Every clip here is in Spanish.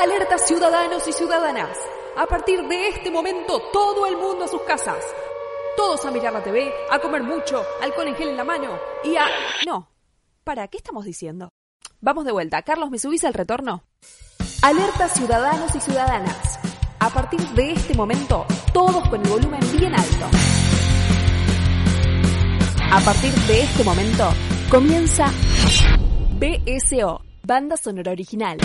Alerta ciudadanos y ciudadanas. A partir de este momento, todo el mundo a sus casas. Todos a mirar la TV, a comer mucho, alcohol en gel en la mano y a... No. ¿Para qué estamos diciendo? Vamos de vuelta. Carlos, ¿me subís al retorno? Alerta ciudadanos y ciudadanas. A partir de este momento, todos con el volumen bien alto. A partir de este momento, comienza BSO, Banda Sonora Original.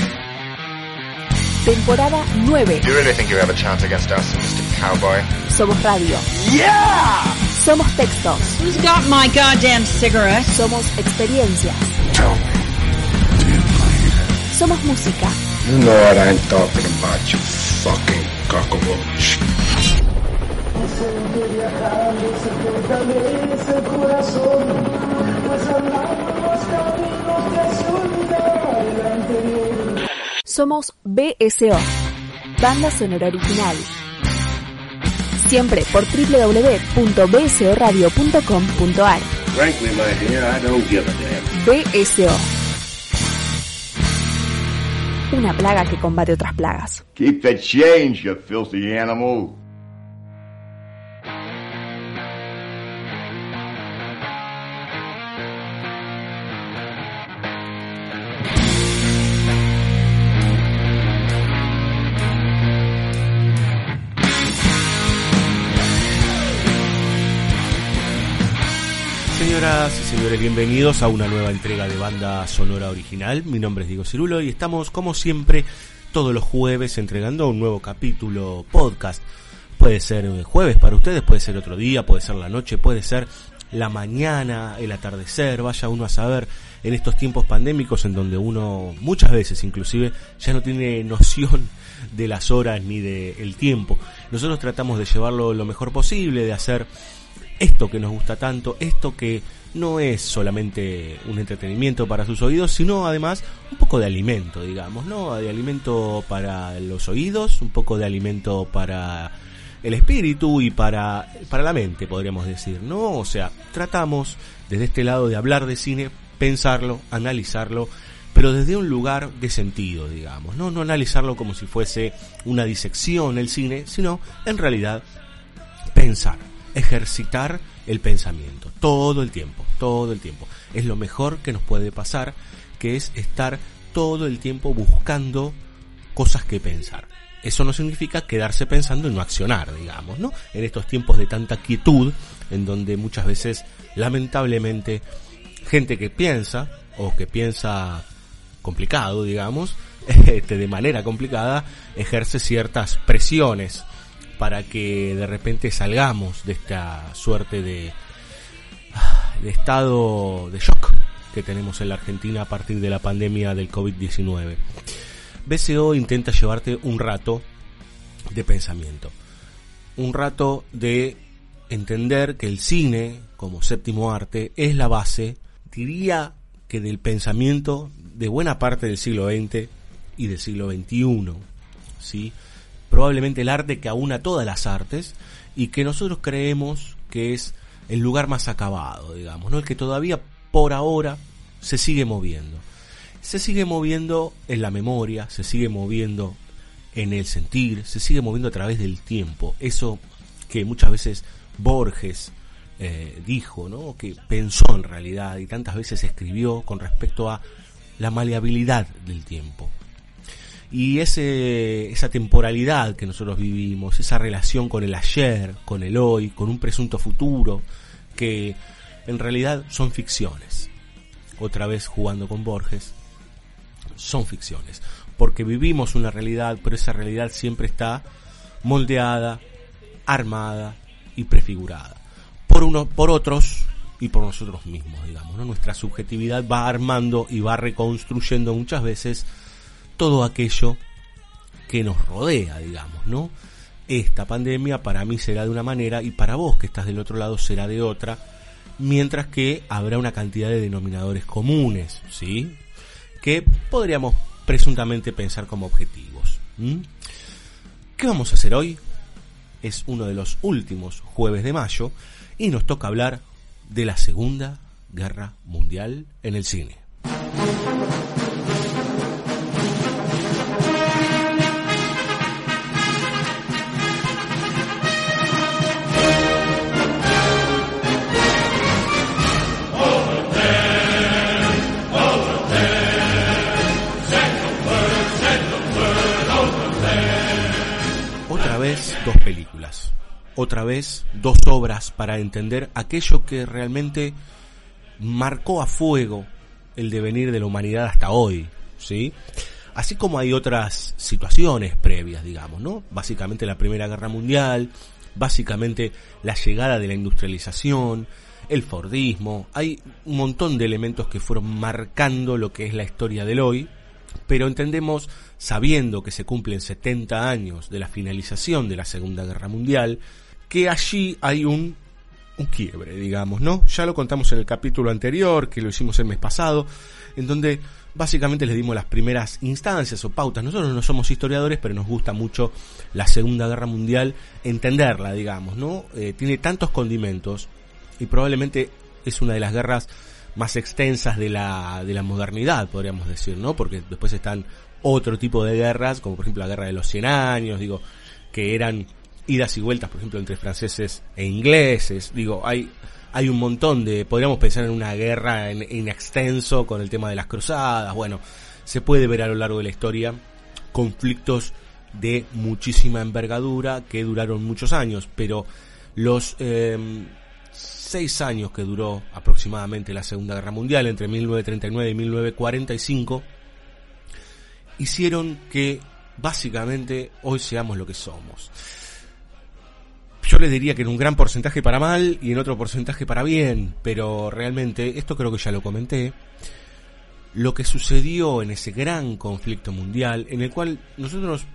Temporada 9. Do you really think you have a chance against us, Mr. Cowboy? Somos radio. Yeah! Somos textos. Who's got my goddamn cigarette? Somos experiencias. Somos música. You know what I'm talking about, you fucking cockroach. Somos BSO, Banda Sonora Original. Siempre por www.bsoradio.com.ar. BSO. Una plaga que combate otras plagas. Keep the change, you filthy animal. Señoras y señores, bienvenidos a una nueva entrega de Banda Sonora Original. Mi nombre es Diego Cirulo y estamos, como siempre, todos los jueves entregando un nuevo capítulo podcast. Puede ser jueves para ustedes, puede ser otro día, puede ser la noche, puede ser la mañana, el atardecer, vaya uno a saber en estos tiempos pandémicos en donde uno muchas veces inclusive ya no tiene noción de las horas ni del tiempo. Nosotros tratamos de llevarlo lo mejor posible, de hacer esto que nos gusta tanto, esto que no es solamente un entretenimiento para sus oídos, sino además un poco de alimento, digamos, ¿no? De alimento para los oídos, un poco de alimento para el espíritu y para, para la mente, podríamos decir, ¿no? O sea, tratamos desde este lado de hablar de cine, pensarlo, analizarlo, pero desde un lugar de sentido, digamos, ¿no? No analizarlo como si fuese una disección el cine, sino en realidad pensar ejercitar el pensamiento todo el tiempo, todo el tiempo. Es lo mejor que nos puede pasar, que es estar todo el tiempo buscando cosas que pensar. Eso no significa quedarse pensando y no accionar, digamos, ¿no? En estos tiempos de tanta quietud, en donde muchas veces, lamentablemente, gente que piensa, o que piensa complicado, digamos, este, de manera complicada, ejerce ciertas presiones para que de repente salgamos de esta suerte de, de estado de shock que tenemos en la Argentina a partir de la pandemia del COVID-19. BCO intenta llevarte un rato de pensamiento, un rato de entender que el cine, como séptimo arte, es la base, diría que del pensamiento de buena parte del siglo XX y del siglo XXI, ¿sí? Probablemente el arte que aúna todas las artes y que nosotros creemos que es el lugar más acabado, digamos, ¿no? El que todavía por ahora se sigue moviendo. Se sigue moviendo en la memoria, se sigue moviendo en el sentir, se sigue moviendo a través del tiempo. Eso que muchas veces Borges eh, dijo, ¿no? Que pensó en realidad y tantas veces escribió con respecto a la maleabilidad del tiempo y ese, esa temporalidad que nosotros vivimos, esa relación con el ayer, con el hoy, con un presunto futuro, que en realidad son ficciones. Otra vez jugando con Borges, son ficciones, porque vivimos una realidad, pero esa realidad siempre está moldeada, armada y prefigurada por uno, por otros y por nosotros mismos, digamos. Nuestra subjetividad va armando y va reconstruyendo muchas veces todo aquello que nos rodea, digamos, ¿no? Esta pandemia para mí será de una manera y para vos que estás del otro lado será de otra, mientras que habrá una cantidad de denominadores comunes, ¿sí? Que podríamos presuntamente pensar como objetivos. ¿Qué vamos a hacer hoy? Es uno de los últimos jueves de mayo y nos toca hablar de la Segunda Guerra Mundial en el cine. Dos películas. Otra vez, dos obras para entender aquello que realmente marcó a fuego el devenir de la humanidad hasta hoy, ¿sí? Así como hay otras situaciones previas, digamos, ¿no? Básicamente la Primera Guerra Mundial, básicamente la llegada de la industrialización, el Fordismo, hay un montón de elementos que fueron marcando lo que es la historia del hoy, pero entendemos, sabiendo que se cumplen 70 años de la finalización de la Segunda Guerra Mundial, que allí hay un, un quiebre, digamos, ¿no? Ya lo contamos en el capítulo anterior, que lo hicimos el mes pasado, en donde básicamente les dimos las primeras instancias o pautas. Nosotros no somos historiadores, pero nos gusta mucho la Segunda Guerra Mundial, entenderla, digamos, ¿no? Eh, tiene tantos condimentos y probablemente es una de las guerras más extensas de la, de la modernidad, podríamos decir, ¿no? Porque después están otro tipo de guerras, como por ejemplo la guerra de los 100 años, digo, que eran idas y vueltas, por ejemplo, entre franceses e ingleses, digo, hay, hay un montón de, podríamos pensar en una guerra en, en extenso con el tema de las cruzadas, bueno, se puede ver a lo largo de la historia conflictos de muchísima envergadura que duraron muchos años, pero los eh, seis años que duró aproximadamente la Segunda Guerra Mundial, entre 1939 y 1945, hicieron que básicamente hoy seamos lo que somos. Yo les diría que en un gran porcentaje para mal y en otro porcentaje para bien, pero realmente, esto creo que ya lo comenté, lo que sucedió en ese gran conflicto mundial, en el cual nosotros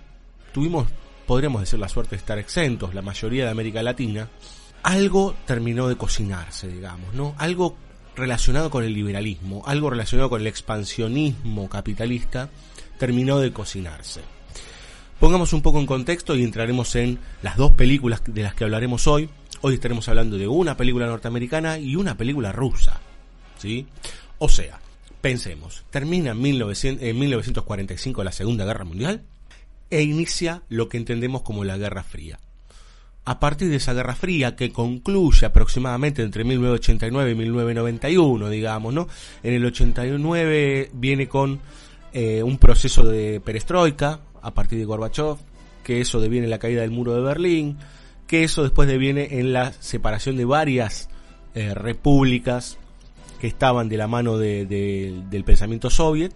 tuvimos, podríamos decir, la suerte de estar exentos, la mayoría de América Latina, algo terminó de cocinarse, digamos, ¿no? Algo relacionado con el liberalismo, algo relacionado con el expansionismo capitalista, terminó de cocinarse. Pongamos un poco en contexto y entraremos en las dos películas de las que hablaremos hoy. Hoy estaremos hablando de una película norteamericana y una película rusa. ¿Sí? O sea, pensemos, termina en, 1900, en 1945 la Segunda Guerra Mundial e inicia lo que entendemos como la Guerra Fría. A partir de esa Guerra Fría que concluye aproximadamente entre 1989 y 1991, digamos, ¿no? En el 89 viene con eh, un proceso de perestroika a partir de Gorbachev, que eso deviene en la caída del muro de Berlín, que eso después deviene en la separación de varias eh, repúblicas que estaban de la mano de, de, del pensamiento soviet,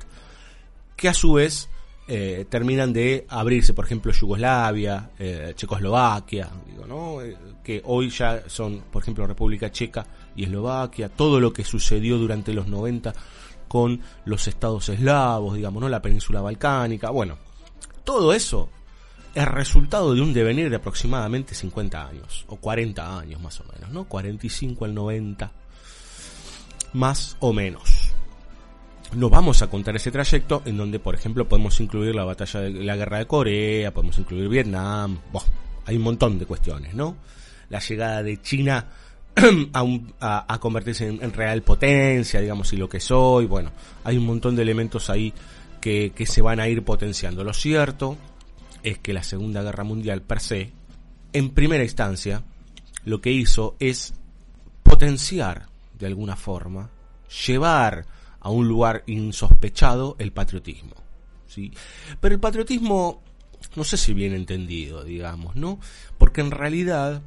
que a su vez eh, terminan de abrirse, por ejemplo, Yugoslavia, eh, Checoslovaquia, digo, ¿no? Eh, que hoy ya son, por ejemplo, República Checa y Eslovaquia, todo lo que sucedió durante los 90 con los estados eslavos, digamos, ¿no? La península balcánica, bueno, todo eso es resultado de un devenir de aproximadamente 50 años, o 40 años más o menos, ¿no? 45 al 90, más o menos. No vamos a contar ese trayecto en donde, por ejemplo, podemos incluir la batalla de la guerra de Corea, podemos incluir Vietnam, hay un montón de cuestiones, ¿no? La llegada de China a, convertirse en, en, real potencia, digamos, y lo que soy, bueno, hay un montón de elementos ahí que, que se van a ir potenciando. Lo cierto es que la Segunda Guerra Mundial per se, en primera instancia, lo que hizo es potenciar, de alguna forma, llevar a un lugar insospechado el patriotismo. ¿sí? Pero el patriotismo, no sé si bien entendido, digamos, ¿no? Porque en realidad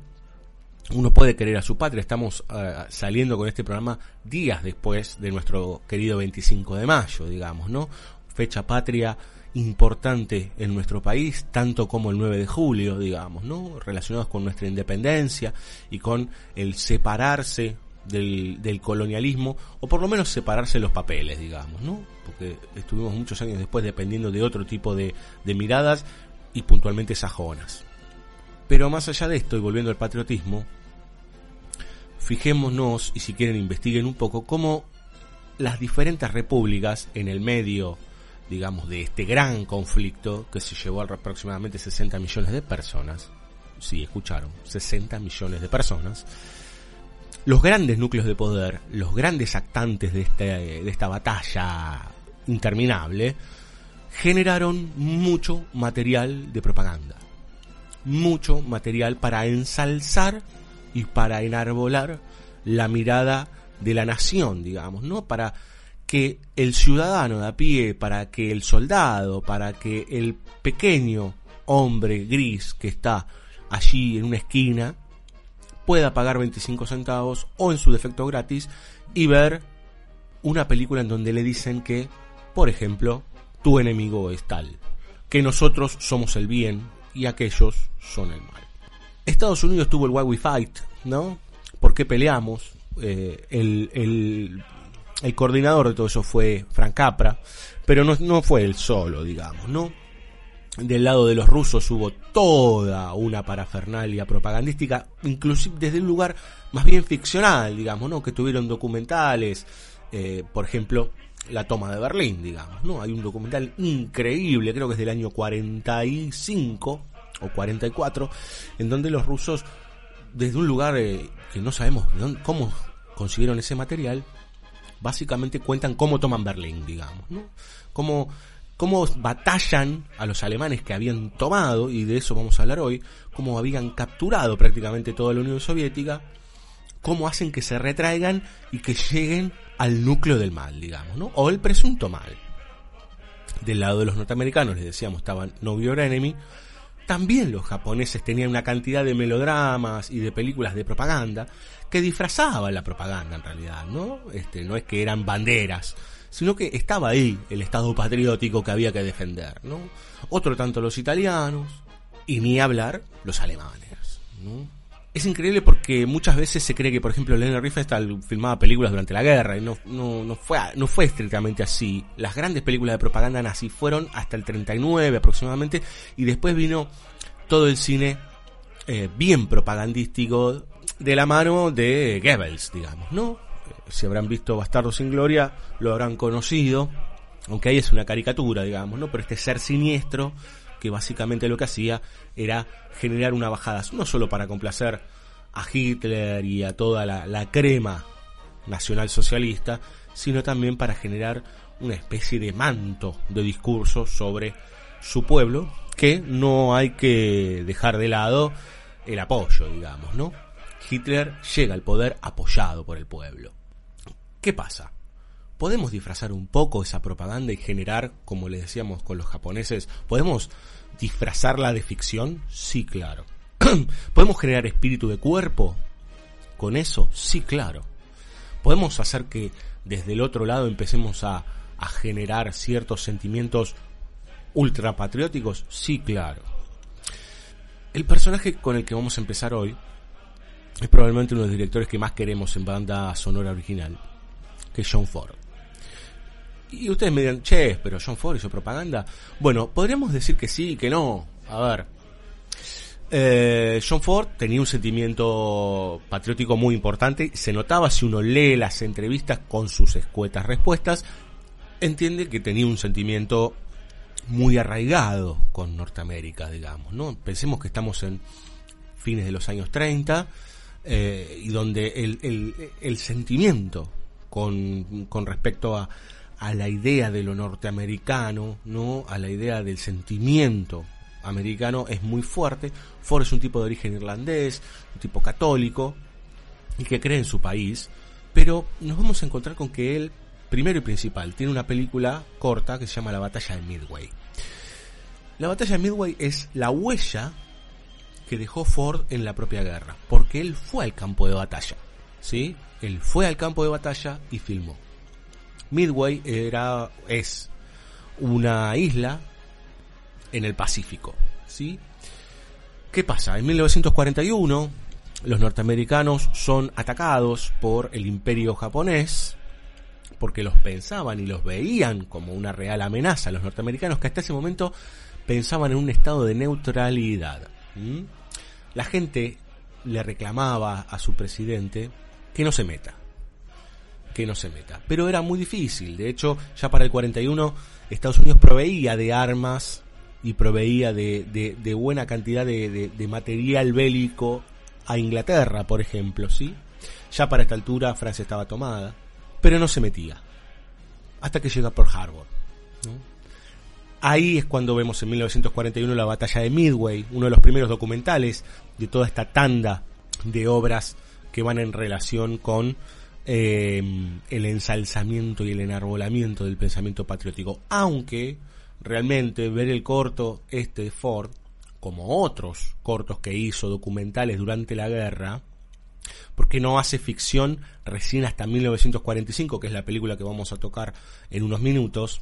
uno puede querer a su patria. Estamos uh, saliendo con este programa días después de nuestro querido 25 de mayo, digamos, ¿no? Fecha patria importante en nuestro país, tanto como el 9 de julio, digamos, ¿no? Relacionados con nuestra independencia y con el separarse del, del, colonialismo, o por lo menos separarse los papeles, digamos, ¿no? Porque estuvimos muchos años después dependiendo de otro tipo de, de miradas y puntualmente sajonas. Pero más allá de esto, y volviendo al patriotismo, fijémonos, y si quieren investiguen un poco, cómo las diferentes repúblicas en el medio, digamos, de este gran conflicto que se llevó a aproximadamente 60 millones de personas, sí, escucharon, 60 millones de personas, los grandes núcleos de poder, los grandes actantes de, este, de esta batalla interminable, generaron mucho material de propaganda, mucho material para ensalzar y para enarbolar la mirada de la nación, digamos, ¿no? Para que el ciudadano de a pie, para que el soldado, para que el pequeño hombre gris que está allí en una esquina, pueda pagar 25 centavos o en su defecto gratis y ver una película en donde le dicen que, por ejemplo, tu enemigo es tal, que nosotros somos el bien y aquellos son el mal. Estados Unidos tuvo el Why We Fight, ¿no? ¿Por qué peleamos? Eh, el, el, el, coordinador de todo eso fue Frank Capra, pero no, no fue él solo, digamos, ¿no? Del lado de los rusos hubo toda una parafernalia propagandística, inclusive desde un lugar más bien ficcional, digamos, ¿no? Que tuvieron documentales, eh, por ejemplo, la toma de Berlín, digamos, ¿no? Hay un documental increíble, creo que es del año 45 o 44, en donde los rusos, desde un lugar eh, que no sabemos cómo consiguieron ese material, básicamente cuentan cómo toman Berlín, digamos, ¿no? Cómo, cómo batallan a los alemanes que habían tomado, y de eso vamos a hablar hoy, cómo habían capturado prácticamente toda la Unión Soviética, cómo hacen que se retraigan y que lleguen al núcleo del mal, digamos, ¿no? O el presunto mal. Del lado de los norteamericanos, les decíamos, estaban No Your Enemy. También los japoneses tenían una cantidad de melodramas y de películas de propaganda que disfrazaban la propaganda en realidad, ¿no? Este, no es que eran banderas, sino que estaba ahí el estado patriótico que había que defender, ¿no? Otro tanto los italianos y ni hablar los alemanes, ¿no? es increíble porque muchas veces se cree que, por ejemplo, Leonard Riefenstahl filmaba películas durante la guerra y no, no, no, fue, no fue estrictamente así. Las grandes películas de propaganda nazi fueron hasta el 39 aproximadamente y después vino todo el cine eh, bien propagandístico de la mano de Goebbels, digamos, ¿no? Si habrán visto Bastardo sin Gloria, lo habrán conocido, aunque ahí es una caricatura, digamos, ¿no? Pero este ser siniestro que básicamente lo que hacía era generar una bajada, no solo para complacer a Hitler y a toda la, crema nacional socialista, sino también para generar una especie de manto de discurso sobre su pueblo, que no hay que dejar de lado el apoyo, digamos, ¿no? Hitler llega al poder apoyado por el pueblo. ¿Qué pasa? ¿Podemos disfrazar un poco esa propaganda y generar, como le decíamos con los japoneses, podemos disfrazarla de ficción? Sí, claro. ¿Podemos generar espíritu de cuerpo con eso? Sí, claro. ¿Podemos hacer que desde el otro lado empecemos a, a generar ciertos sentimientos ultrapatrióticos? Sí, claro. El personaje con el que vamos a empezar hoy es probablemente uno de los directores que más queremos en banda sonora original, que John Ford. Y ustedes me dirán, che, pero John Ford hizo propaganda. Bueno, podríamos decir que sí que no. A ver. Eh, John Ford tenía un sentimiento patriótico muy importante. Se notaba si uno lee las entrevistas con sus escuetas respuestas. Entiende que tenía un sentimiento muy arraigado con Norteamérica, digamos, ¿no? Pensemos que estamos en fines de los años 30 eh, y donde el, el sentimiento con, respecto a, a la idea de lo norteamericano, ¿no? A la idea del sentimiento americano es muy fuerte. Ford es un tipo de origen irlandés, un tipo católico y que cree en su país, pero nos vamos a encontrar con que él, primero y principal, tiene una película corta que se llama La batalla de Midway. La batalla de Midway es la huella que dejó Ford en la propia guerra, porque él fue al campo de batalla, ¿sí? Él fue al campo de batalla y filmó. Midway era, es una isla en el Pacífico, ¿sí? ¿Qué pasa? En 1941 los norteamericanos son atacados por el imperio japonés porque los pensaban y los veían como una real amenaza. Los norteamericanos que hasta ese momento pensaban en un estado de neutralidad. La gente le reclamaba a su presidente que no se meta, que no se meta. Pero era muy difícil. De hecho, ya para el 41 Estados Unidos proveía de armas y proveía de, buena cantidad de, material bélico a Inglaterra, por ejemplo, ¿sí? Ya para esta altura Francia estaba tomada, pero no se metía. Hasta que llega por Harbor. Ahí es cuando vemos en 1941 la batalla de Midway, uno de los primeros documentales de toda esta tanda de obras que van en relación con Em, el ensalzamiento y el enarbolamiento del pensamiento patriótico. Aunque realmente ver el corto este de Ford como otros cortos que hizo documentales durante la guerra, porque no hace ficción recién hasta 1945, que es la película que vamos a tocar en unos minutos,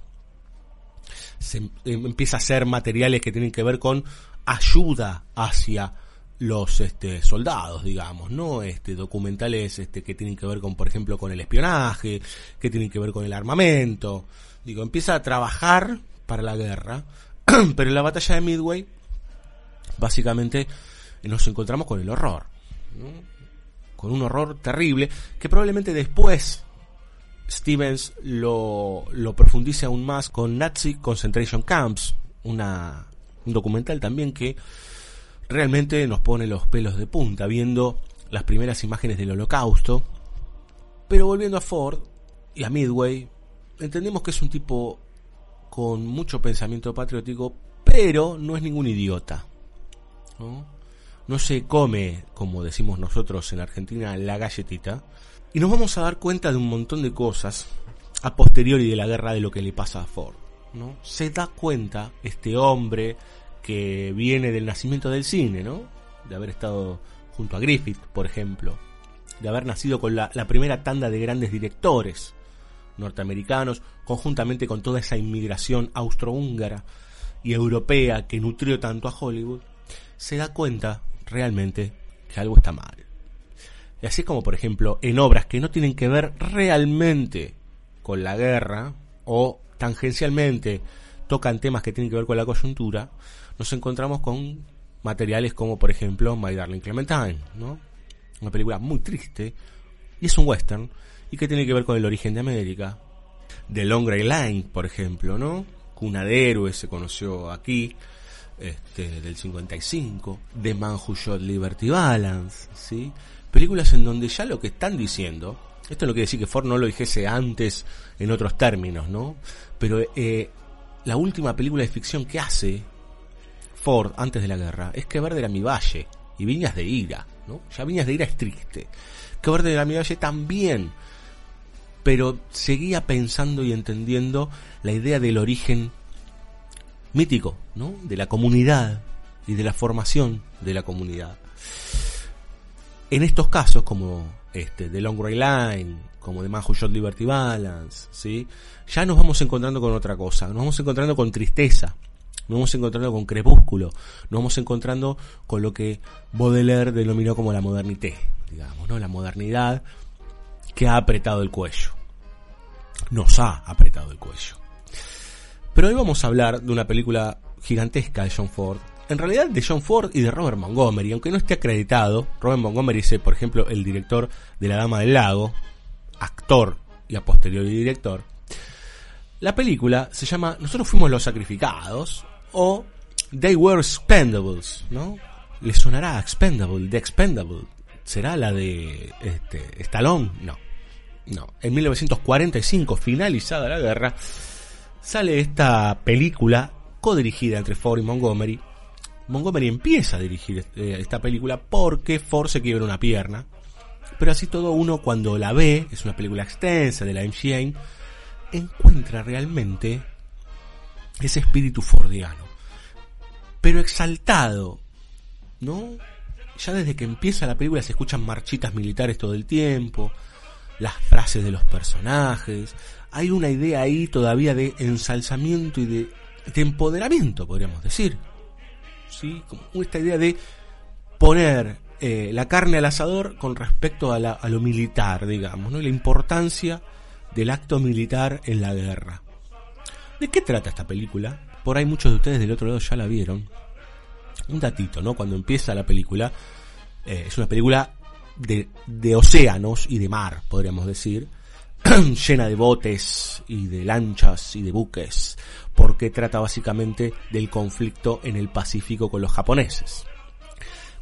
se em, empieza a hacer materiales que tienen que ver con ayuda hacia los este, soldados, digamos, ¿no? Este, documentales este, que tienen que ver con, por ejemplo, con el espionaje, que tienen que ver con el armamento. Digo, empieza a trabajar para la guerra, pero en la batalla de Midway, básicamente, nos encontramos con el horror, con un horror terrible, que probablemente después Stevens lo, lo profundice aún más con Nazi Concentration Camps, una, un documental también que realmente nos pone los pelos de punta viendo las primeras imágenes del holocausto. Pero volviendo a Ford y a Midway, entendemos que es un tipo con mucho pensamiento patriótico, pero no es ningún idiota. ¿no? no se come, como decimos nosotros en Argentina, la galletita. Y nos vamos a dar cuenta de un montón de cosas a posteriori de la guerra de lo que le pasa a Ford. ¿no? Se da cuenta este hombre que viene del nacimiento del cine, ¿no? De haber estado junto a Griffith, por ejemplo, de haber nacido con la, primera tanda de grandes directores norteamericanos, conjuntamente con toda esa inmigración austrohúngara y europea que nutrió tanto a Hollywood, se da cuenta realmente que algo está mal. Y así como, por ejemplo, en obras que no tienen que ver realmente con la guerra o tangencialmente tocan temas que tienen que ver con la coyuntura, nos encontramos con materiales como, por ejemplo, My Darling Clementine, ¿no? Una película muy triste y es un western y que tiene que ver con el origen de América. The Long Grey Line, por ejemplo, ¿no? Cuna de Héroes se conoció aquí, este, del 55. The Man Who Shot Liberty Balance, ¿sí? Películas en donde ya lo que están diciendo, esto no quiere decir que Ford no lo dijese antes en otros términos, ¿no? Pero eh, la última película de ficción que hace Ford antes de la guerra es Que Verde era mi valle y Viñas de Ira, ¿no? Ya Viñas de Ira es triste. Que Verde era mi valle también. Pero seguía pensando y entendiendo la idea del origen mítico, ¿no? De la comunidad y de la formación de la comunidad. En estos casos, como este, The Long Line, como The Man Shot Liberty Balance, ¿sí? Ya nos vamos encontrando con otra cosa, nos vamos encontrando con tristeza, nos vamos encontrando con crepúsculo, nos vamos encontrando con lo que Baudelaire denominó como la modernité, digamos, ¿no? La modernidad que ha apretado el cuello. Nos ha apretado el cuello. Pero hoy vamos a hablar de una película gigantesca de John Ford. En realidad de John Ford y de Robert Montgomery, aunque no esté acreditado. Robert Montgomery es, por ejemplo, el director de La Dama del Lago, actor y a posteriori director. La película se llama Nosotros fuimos los sacrificados o They Were Expendables, ¿no? ¿Le sonará Expendable, The Expendable? ¿Será la de este, Stallone? No. No. En 1945, finalizada la guerra, sale esta película codirigida entre Ford y Montgomery. Montgomery empieza a dirigir eh, esta película porque Ford se quiebra una pierna. Pero así todo uno cuando la ve, es una película extensa de la MGA, encuentra realmente ese espíritu fordiano. Pero exaltado, ¿no? Ya desde que empieza la película se escuchan marchitas militares todo el tiempo, las frases de los personajes, hay una idea ahí todavía de ensalzamiento y de, empoderamiento, podríamos decir. ¿Sí? Como esta idea de poner eh, la carne al asador con respecto a, a lo militar, digamos, ¿no? la importancia del acto militar en la guerra. ¿De qué trata esta película? Por ahí muchos de ustedes del otro lado ya la vieron. Un datito, ¿no? Cuando empieza la película, eh, es una película de, océanos y de mar, podríamos decir, llena de botes y de lanchas y de buques, porque trata básicamente del conflicto en el Pacífico con los japoneses.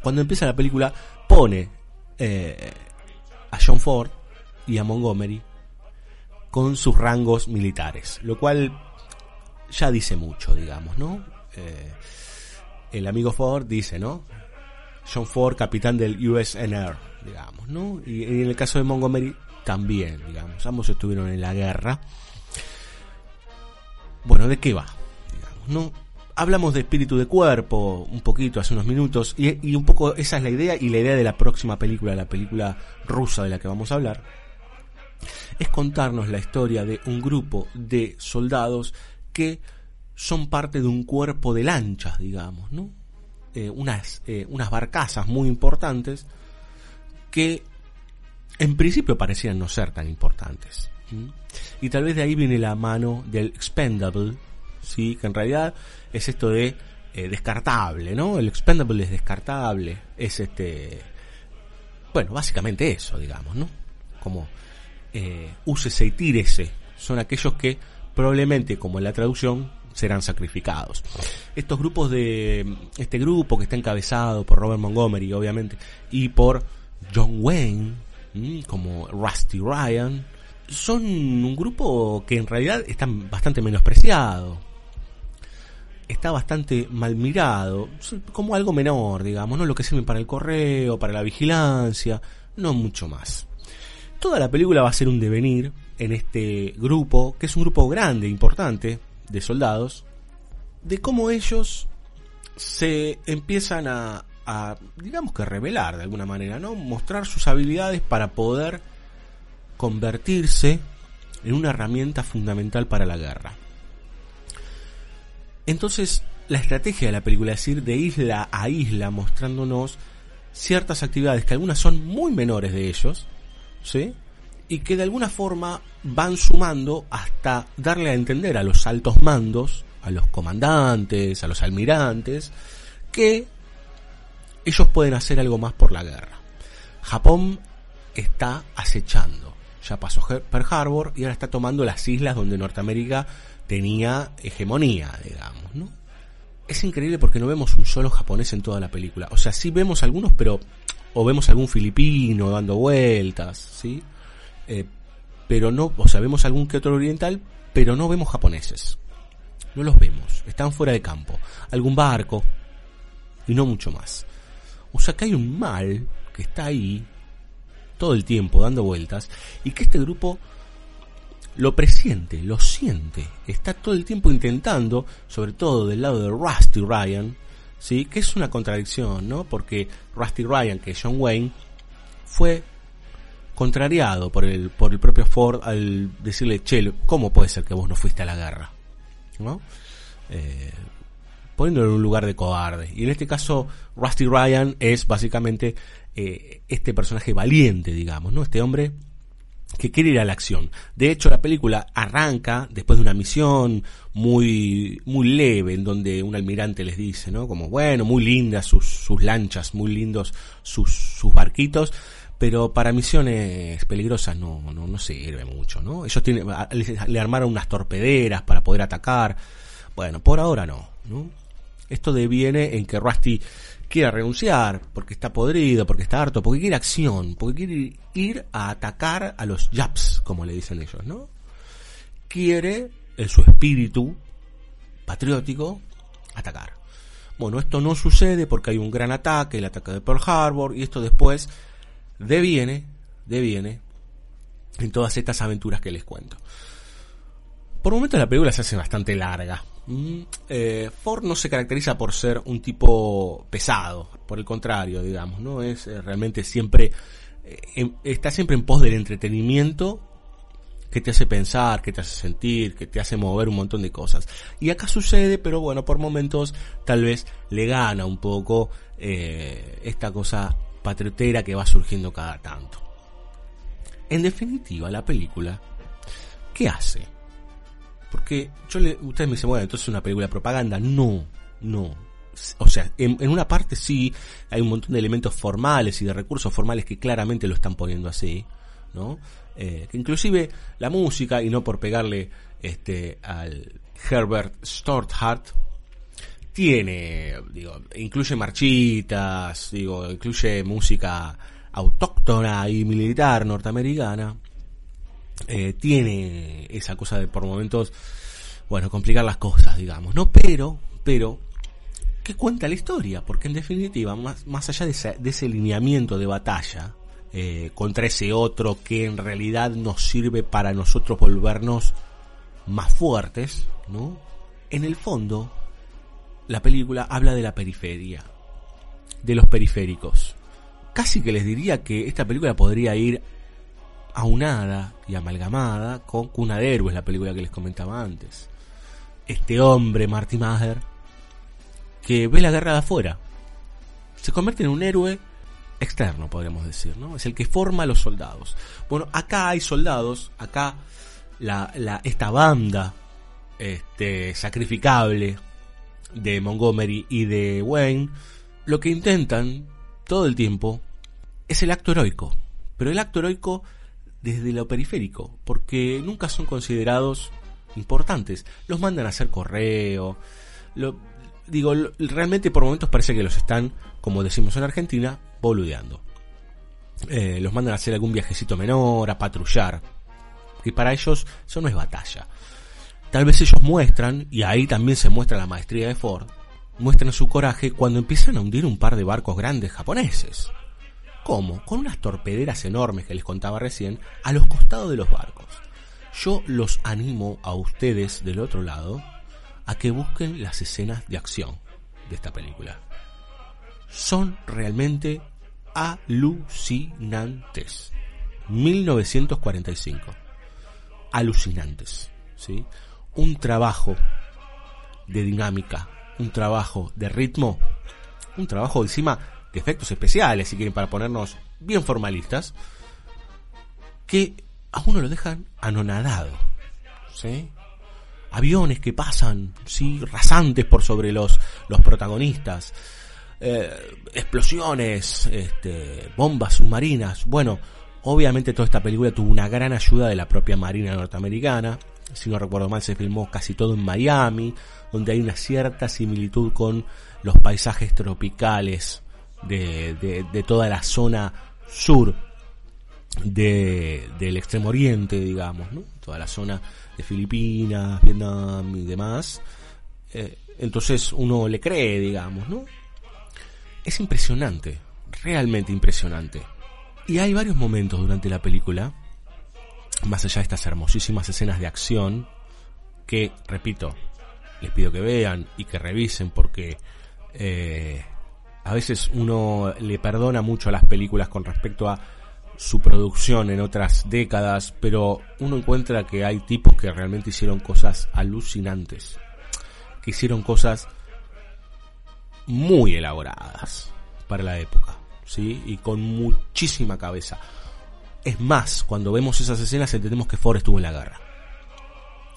Cuando empieza la película, pone eh, a John Ford y a Montgomery con sus rangos militares, lo cual ya dice mucho, digamos, ¿no? Eh, el amigo Ford dice, ¿no? John Ford, capitán del USNR, digamos, ¿no? Y, en el caso de Montgomery también, digamos, ambos estuvieron en la guerra. Bueno, ¿de qué va? Digamos, ¿no? hablamos de espíritu de cuerpo un poquito hace unos minutos y, y, un poco esa es la idea y la idea de la próxima película, la película rusa de la que vamos a hablar, es contarnos la historia de un grupo de soldados que son parte de un cuerpo de lanchas, digamos, ¿no? Eh, unas, eh, unas barcazas muy importantes que en principio parecían no ser tan importantes. Y tal vez de ahí viene la mano del expendable, ¿sí? que en realidad es esto de eh, descartable, ¿no? El expendable es descartable, es este... Bueno, básicamente eso, digamos, ¿no? Como eh, úsese y tírese, son aquellos que probablemente, como en la traducción, serán sacrificados. Estos grupos de este grupo que está encabezado por Robert Montgomery, obviamente, y por John Wayne, como Rusty Ryan, son un grupo que en realidad está bastante menospreciado. Está bastante mal mirado, como algo menor, digamos, no lo que sirve para el correo, para la vigilancia, no mucho más. Toda la película va a ser un devenir en este grupo, que es un grupo grande, importante, de soldados, de cómo ellos se empiezan a, digamos que revelar de alguna manera, ¿no? Mostrar sus habilidades para poder convertirse en una herramienta fundamental para la guerra. Entonces, la estrategia de la película es ir de isla a isla mostrándonos ciertas actividades que algunas son muy menores de ellos, ¿sí? Y que de alguna forma van sumando hasta darle a entender a los altos mandos, a los comandantes, a los almirantes, que ellos pueden hacer algo más por la guerra. Japón está acechando. Ya pasó Pearl Harbor y ahora está tomando las islas donde Norteamérica tenía hegemonía, digamos, ¿no? Es increíble porque no vemos un solo japonés en toda la película. O sea, sí vemos algunos, pero o vemos algún filipino dando vueltas, ¿sí? Eh, pero no, o sea, vemos algún que otro oriental, pero no vemos japoneses. No los vemos, están fuera de campo. Algún barco y no mucho más. O sea que hay un mal que está ahí todo el tiempo dando vueltas y que este grupo lo presiente, lo siente, está todo el tiempo intentando, sobre todo del lado de Rusty Ryan, ¿sí? que es una contradicción, ¿no? Porque Rusty Ryan, que es John Wayne, fue contrariado por el, por el propio Ford al decirle, che, ¿cómo puede ser que vos no fuiste a la guerra? ¿No? Eh, poniéndolo en un lugar de cobarde. Y en este caso, Rusty Ryan es básicamente eh, este personaje valiente, digamos, ¿no? Este hombre que quiere ir a la acción. De hecho, la película arranca después de una misión muy, muy leve, en donde un almirante les dice, ¿no? Como, bueno, muy lindas sus, sus lanchas, muy lindos sus, sus barquitos, pero para misiones peligrosas no, no, no sirve mucho, ¿no? Ellos tienen, le armaron unas torpederas para poder atacar. Bueno, por ahora no, ¿no? Esto deviene en que Rusty quiera renunciar, porque está podrido, porque está harto, porque quiere acción, porque quiere ir a atacar a los Japs, como le dicen ellos, ¿no? Quiere, en su espíritu patriótico, atacar. Bueno, esto no sucede porque hay un gran ataque, el ataque de Pearl Harbor, y esto después deviene, deviene en todas estas aventuras que les cuento. Por momentos la película se hace bastante larga, eh, Ford no se caracteriza por ser un tipo pesado, por el contrario, digamos, no es eh, realmente siempre eh, está siempre en pos del entretenimiento que te hace pensar, que te hace sentir, que te hace mover un montón de cosas. Y acá sucede, pero bueno, por momentos tal vez le gana un poco esta cosa patriotera que va surgiendo cada tanto. En definitiva, la película, ¿qué hace? Porque yo le, ustedes me dicen, bueno, entonces es una película de propaganda. No, no. O sea, en, una parte sí hay un montón de elementos formales y de recursos formales que claramente lo están poniendo así, ¿no? Eh, que inclusive la música, y no por pegarle este al Herbert Storthart, tiene, digo, incluye marchitas, digo, incluye música autóctona y militar norteamericana, eh, tiene esa cosa de por momentos, bueno, complicar las cosas, digamos, ¿no? Pero, pero, ¿qué cuenta la historia? Porque en definitiva, más, más allá de ese, de ese lineamiento de batalla, eh, contra ese otro que en realidad nos sirve para nosotros volvernos más fuertes, ¿no? En el fondo, la película habla de la periferia, de los periféricos. Casi que les diría que esta película podría ir aunada y amalgamada con Cuna de Héroes, la película que les comentaba antes. Este hombre, Marty Maher, que ve la guerra de afuera, se convierte en un héroe externo, podríamos decir, ¿no? Es el que forma a los soldados. Bueno, acá hay soldados, acá la, la, esta banda este, sacrificable de Montgomery y de Wayne, lo que intentan todo el tiempo es el acto heroico. Pero el acto heroico desde lo periférico, porque nunca son considerados importantes. Los mandan a hacer correo. Lo, digo, realmente por momentos parece que los están, como decimos en Argentina, boludeando. Eh, los mandan a hacer algún viajecito menor, a patrullar. Que para ellos eso no es batalla. Tal vez ellos muestran, y ahí también se muestra la maestría de Ford, muestran su coraje cuando empiezan a hundir un par de barcos grandes japoneses. ¿Cómo? Con unas torpederas enormes que les contaba recién a los costados de los barcos. Yo los animo a ustedes del otro lado a que busquen las escenas de acción de esta película. Son realmente alucinantes. 1945. Alucinantes. ¿sí? Un trabajo de dinámica, un trabajo de ritmo, un trabajo encima de efectos especiales, si quieren, para ponernos bien formalistas, que a uno lo dejan anonadado. ¿sí? Aviones que pasan, ¿sí? rasantes por sobre los, los protagonistas. Eh, explosiones, este, bombas submarinas. Bueno, obviamente toda esta película tuvo una gran ayuda de la propia Marina norteamericana. Si no recuerdo mal, se filmó casi todo en Miami, donde hay una cierta similitud con los paisajes tropicales de, de, toda la zona sur de, del extremo oriente, digamos, ¿no? toda la zona de Filipinas, Vietnam y demás. Eh, entonces uno le cree, digamos, ¿no? Es impresionante, realmente impresionante. Y hay varios momentos durante la película, más allá de estas hermosísimas escenas de acción, que, repito, les pido que vean y que revisen porque eh, a veces uno le perdona mucho a las películas con respecto a su producción en otras décadas, pero uno encuentra que hay tipos que realmente hicieron cosas alucinantes, que hicieron cosas muy elaboradas para la época, ¿sí? Y con muchísima cabeza. Es más, cuando vemos esas escenas entendemos que Ford estuvo en la guerra.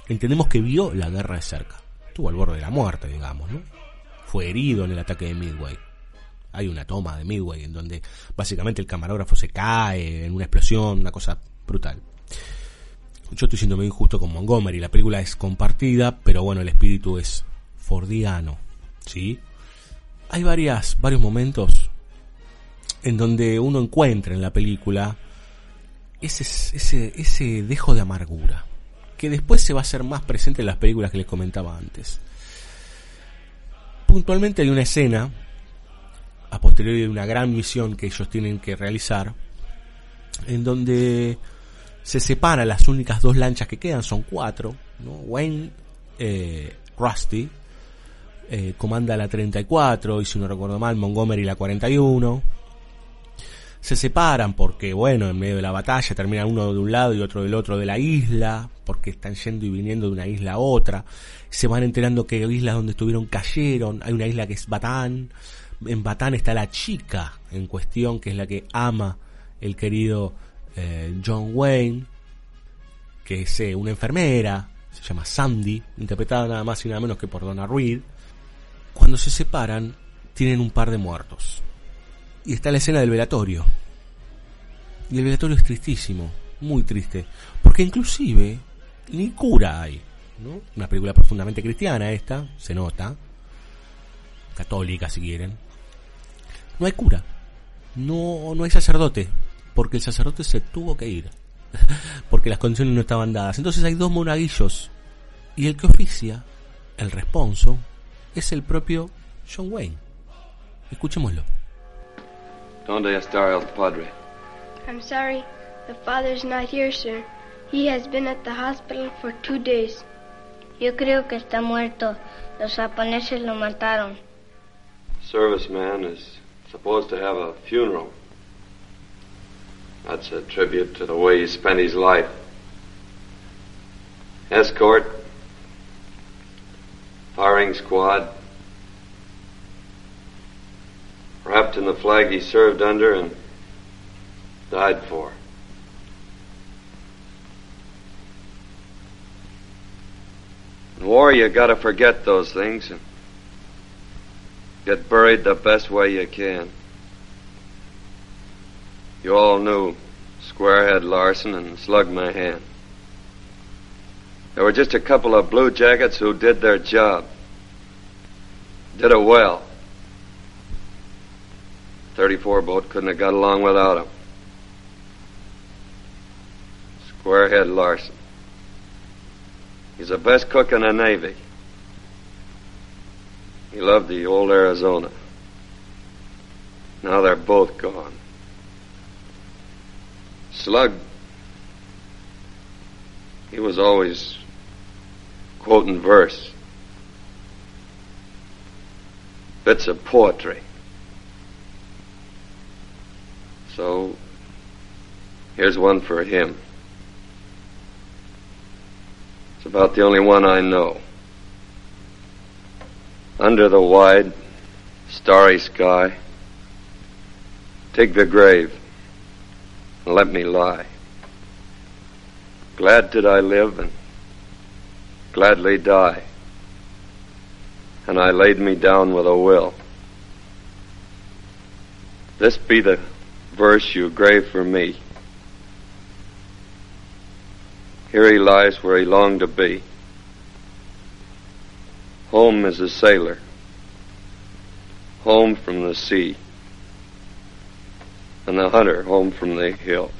Entendemos que vio la guerra de cerca. Estuvo al borde de la muerte, digamos, ¿no? Fue herido en el ataque de Midway hay una toma de Midway en donde básicamente el camarógrafo se cae en una explosión, una cosa brutal. Yo estoy siendo muy injusto con Montgomery, la película es compartida, pero bueno, el espíritu es fordiano, ¿sí? Hay varias, varios momentos en donde uno encuentra en la película ese, ese, ese dejo de amargura, que después se va a hacer más presente en las películas que les comentaba antes. Puntualmente hay una escena a posteriori de una gran misión que ellos tienen que realizar, en donde se separan las únicas dos lanchas que quedan, son cuatro, Wayne, eh, Rusty, eh, comanda la 34 y si no recuerdo mal Montgomery la 41 se separan porque bueno en medio de la batalla termina uno de un lado y otro del otro de la isla porque están yendo y viniendo de una isla a otra. Se van enterando que islas donde estuvieron cayeron. Hay una isla que es Batán en Batán está la chica en cuestión, que es la que ama el querido eh, John Wayne, que es eh, una enfermera, se llama Sandy, interpretada nada más y nada menos que por Donna Reed. Cuando se separan, tienen un par de muertos. Y está la escena del velatorio. Y el velatorio es tristísimo, muy triste, porque inclusive ni cura hay. ¿no? Una película profundamente cristiana esta, se nota, católica si quieren, no hay cura, no, no hay sacerdote, porque el sacerdote se tuvo que ir, porque las condiciones no estaban dadas. Entonces hay dos monaguillos, y el que oficia, el responso, es el propio John Wayne. Escuchémoslo. ¿Dónde está el padre? I'm sorry, the father's not here, sir. He has been at the hospital for two days. Yo creo que está muerto. Los japoneses lo mataron. Serviceman is supposed to have a funeral. That's a tribute to the way he spent his life. Escort, firing squad, wrapped in the flag he served under and died for. In war, you gotta forget those things and get buried the best way you can. You all knew Squarehead Larson and Slug Mahan. There were just a couple of blue jackets who did their job. Did it well. 34 boat couldn't have got along without them. Squarehead Larson. He's the best cook in the Navy. He loved the old Arizona. Now they're both gone. Slug, he was always quoting verse, bits of poetry. So, here's one for him. It's about the only one I know. Under the wide, starry sky, dig the grave and let me lie. Glad did I live and gladly die. And I laid me down with a will. This be the verse you grave for me. Here he lies where he longed to be. Home is a sailor, home from the sea, and the hunter home from the hill.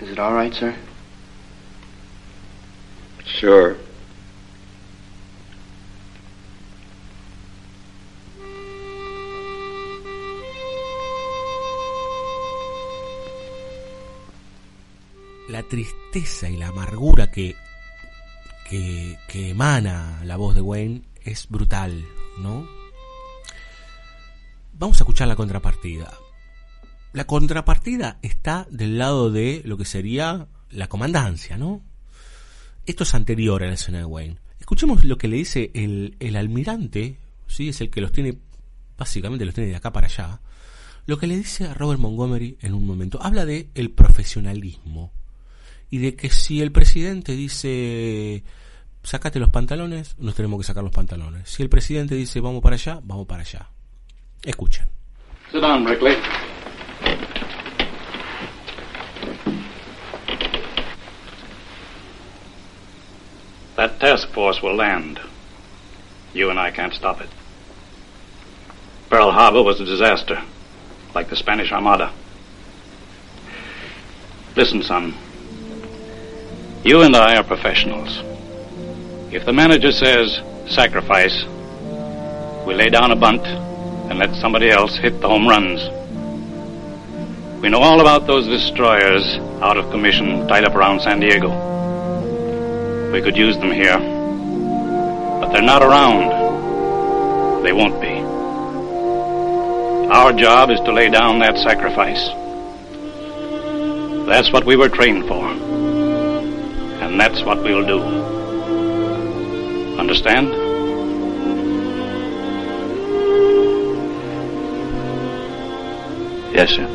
Is it all right, sir? Sure. La tristeza y la amargura que, que, que emana la voz de Wayne es brutal, ¿no? Vamos a escuchar la contrapartida. La contrapartida está del lado de lo que sería la comandancia, ¿no? Esto es anterior a la escena de Wayne. Escuchemos lo que le dice el, el almirante, ¿sí? Es el que los tiene, básicamente los tiene de acá para allá. Lo que le dice a Robert Montgomery en un momento. Habla de el profesionalismo y de que si el presidente dice sacate los pantalones, nos tenemos que sacar los pantalones. Si el presidente dice vamos para allá, vamos para allá. Escuchen. Sit down, Brickley. That task force will land. You and I can't stop it. Pearl Harbor was a disaster, like the Spanish Armada. Listen, son. You and I are professionals. If the manager says sacrifice, we lay down a bunt and let somebody else hit the home runs. We know all about those destroyers out of commission tied up around San Diego. We could use them here. But they're not around. They won't be. Our job is to lay down that sacrifice. That's what we were trained for. And that's what we'll do. Understand? Yes, sir.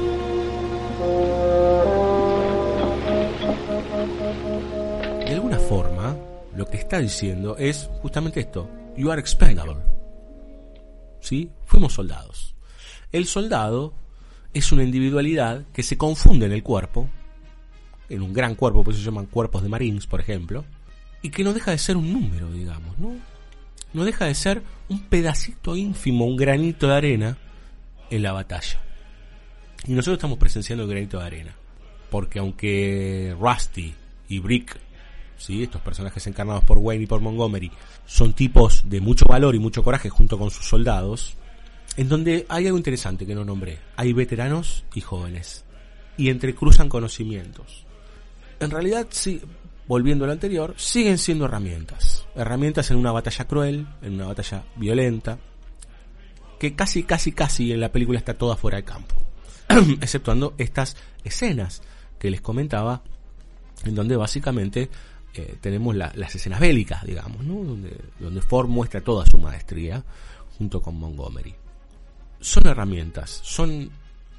De alguna forma, lo que está diciendo es justamente esto. You are expendable. ¿Sí? Fuimos soldados. El soldado es una individualidad que se confunde en el cuerpo, en un gran cuerpo, por eso se llaman cuerpos de marines, por ejemplo, y que no deja de ser un número, digamos, ¿no? No deja de ser un pedacito ínfimo, un granito de arena en la batalla. Y nosotros estamos presenciando el granito de arena. Porque aunque Rusty y Brick, ¿sí? estos personajes encarnados por Wayne y por Montgomery, son tipos de mucho valor y mucho coraje junto con sus soldados, en donde hay algo interesante que no nombré. Hay veteranos y jóvenes. Y entrecruzan conocimientos. En realidad, sí, volviendo a lo anterior, siguen siendo herramientas. Herramientas en una batalla cruel, en una batalla violenta, que casi, casi, casi en la película está toda fuera de campo. Exceptuando estas escenas que les comentaba, en donde básicamente eh, tenemos las escenas bélicas, digamos, ¿no? donde Ford muestra toda su maestría junto con Montgomery. Son herramientas, son,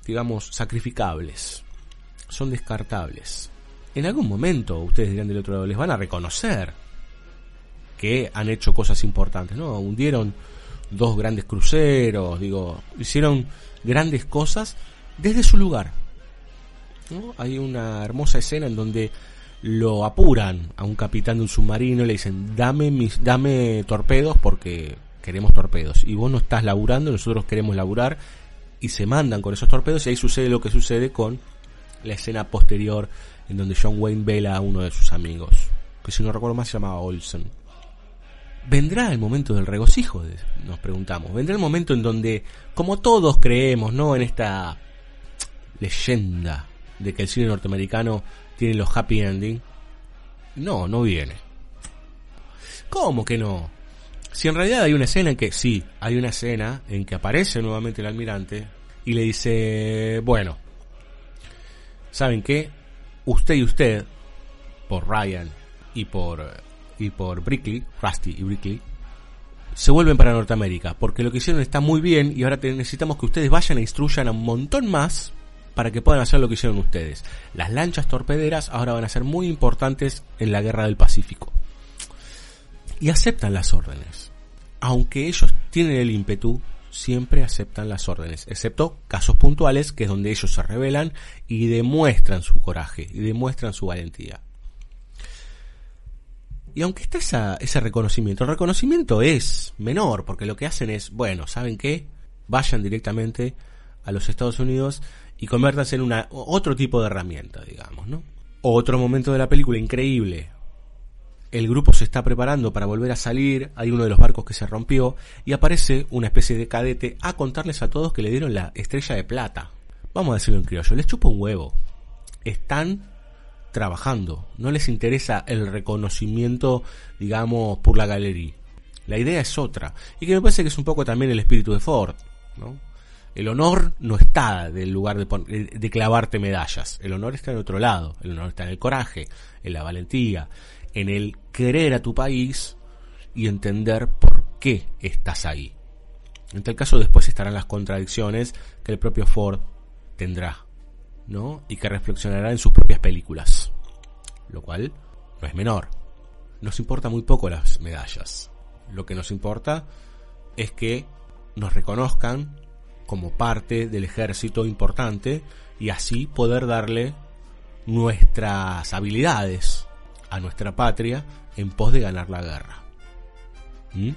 digamos, sacrificables, son descartables. En algún momento, ustedes dirán del otro lado, les van a reconocer que han hecho cosas importantes, ¿no? Hundieron dos grandes cruceros, digo, hicieron grandes cosas desde su lugar. ¿no? Hay una hermosa escena en donde lo apuran a un capitán de un submarino y le dicen, dame, mis, dame torpedos porque queremos torpedos. Y vos no estás laburando, nosotros queremos laburar. Y se mandan con esos torpedos y ahí sucede lo que sucede con la escena posterior en donde John Wayne vela a uno de sus amigos, que si no recuerdo más se llamaba Olsen. ¿Vendrá el momento del regocijo? Nos preguntamos. ¿Vendrá el momento en donde, como todos creemos, ¿no? En esta leyenda de que el cine norteamericano tiene los happy ending. No, no viene. ¿Cómo que no? Si en realidad hay una escena en que, sí, hay una escena en que aparece nuevamente el almirante y le dice, bueno, ¿saben qué? Usted y usted, por Ryan y por, y por Brickley, Rusty y Brickley, se vuelven para Norteamérica, porque lo que hicieron está muy bien y ahora necesitamos que ustedes vayan e instruyan a un montón más para que puedan hacer lo que hicieron ustedes. Las lanchas torpederas ahora van a ser muy importantes en la guerra del Pacífico. Y aceptan las órdenes. Aunque ellos tienen el ímpetu, siempre aceptan las órdenes, excepto casos puntuales que es donde ellos se rebelan y demuestran su coraje y demuestran su valentía. Y aunque está ese reconocimiento, el reconocimiento es menor, porque lo que hacen es, bueno, ¿saben qué? Vayan directamente a los Estados Unidos y convértanse en una, otro tipo de herramienta, digamos, ¿no? Otro momento de la película increíble. El grupo se está preparando para volver a salir, hay uno de los barcos que se rompió y aparece una especie de cadete a contarles a todos que le dieron la estrella de plata. Vamos a decirlo en criollo, les chupa un huevo. Están trabajando, no les interesa el reconocimiento, digamos, por la galería. La idea es otra, y que me parece que es un poco también el espíritu de Ford, ¿no? El honor no está del lugar de, de, clavarte medallas. El honor está en otro lado. El honor está en el coraje, en la valentía, en el querer a tu país y entender por qué estás ahí. En tal caso después estarán las contradicciones que el propio Ford tendrá, ¿no? Y que reflexionará en sus propias películas. Lo cual no es menor. Nos importa muy poco las medallas. Lo que nos importa es que nos reconozcan como parte del ejército importante y así poder darle nuestras habilidades a nuestra patria en pos de ganar la guerra. ¿Mm?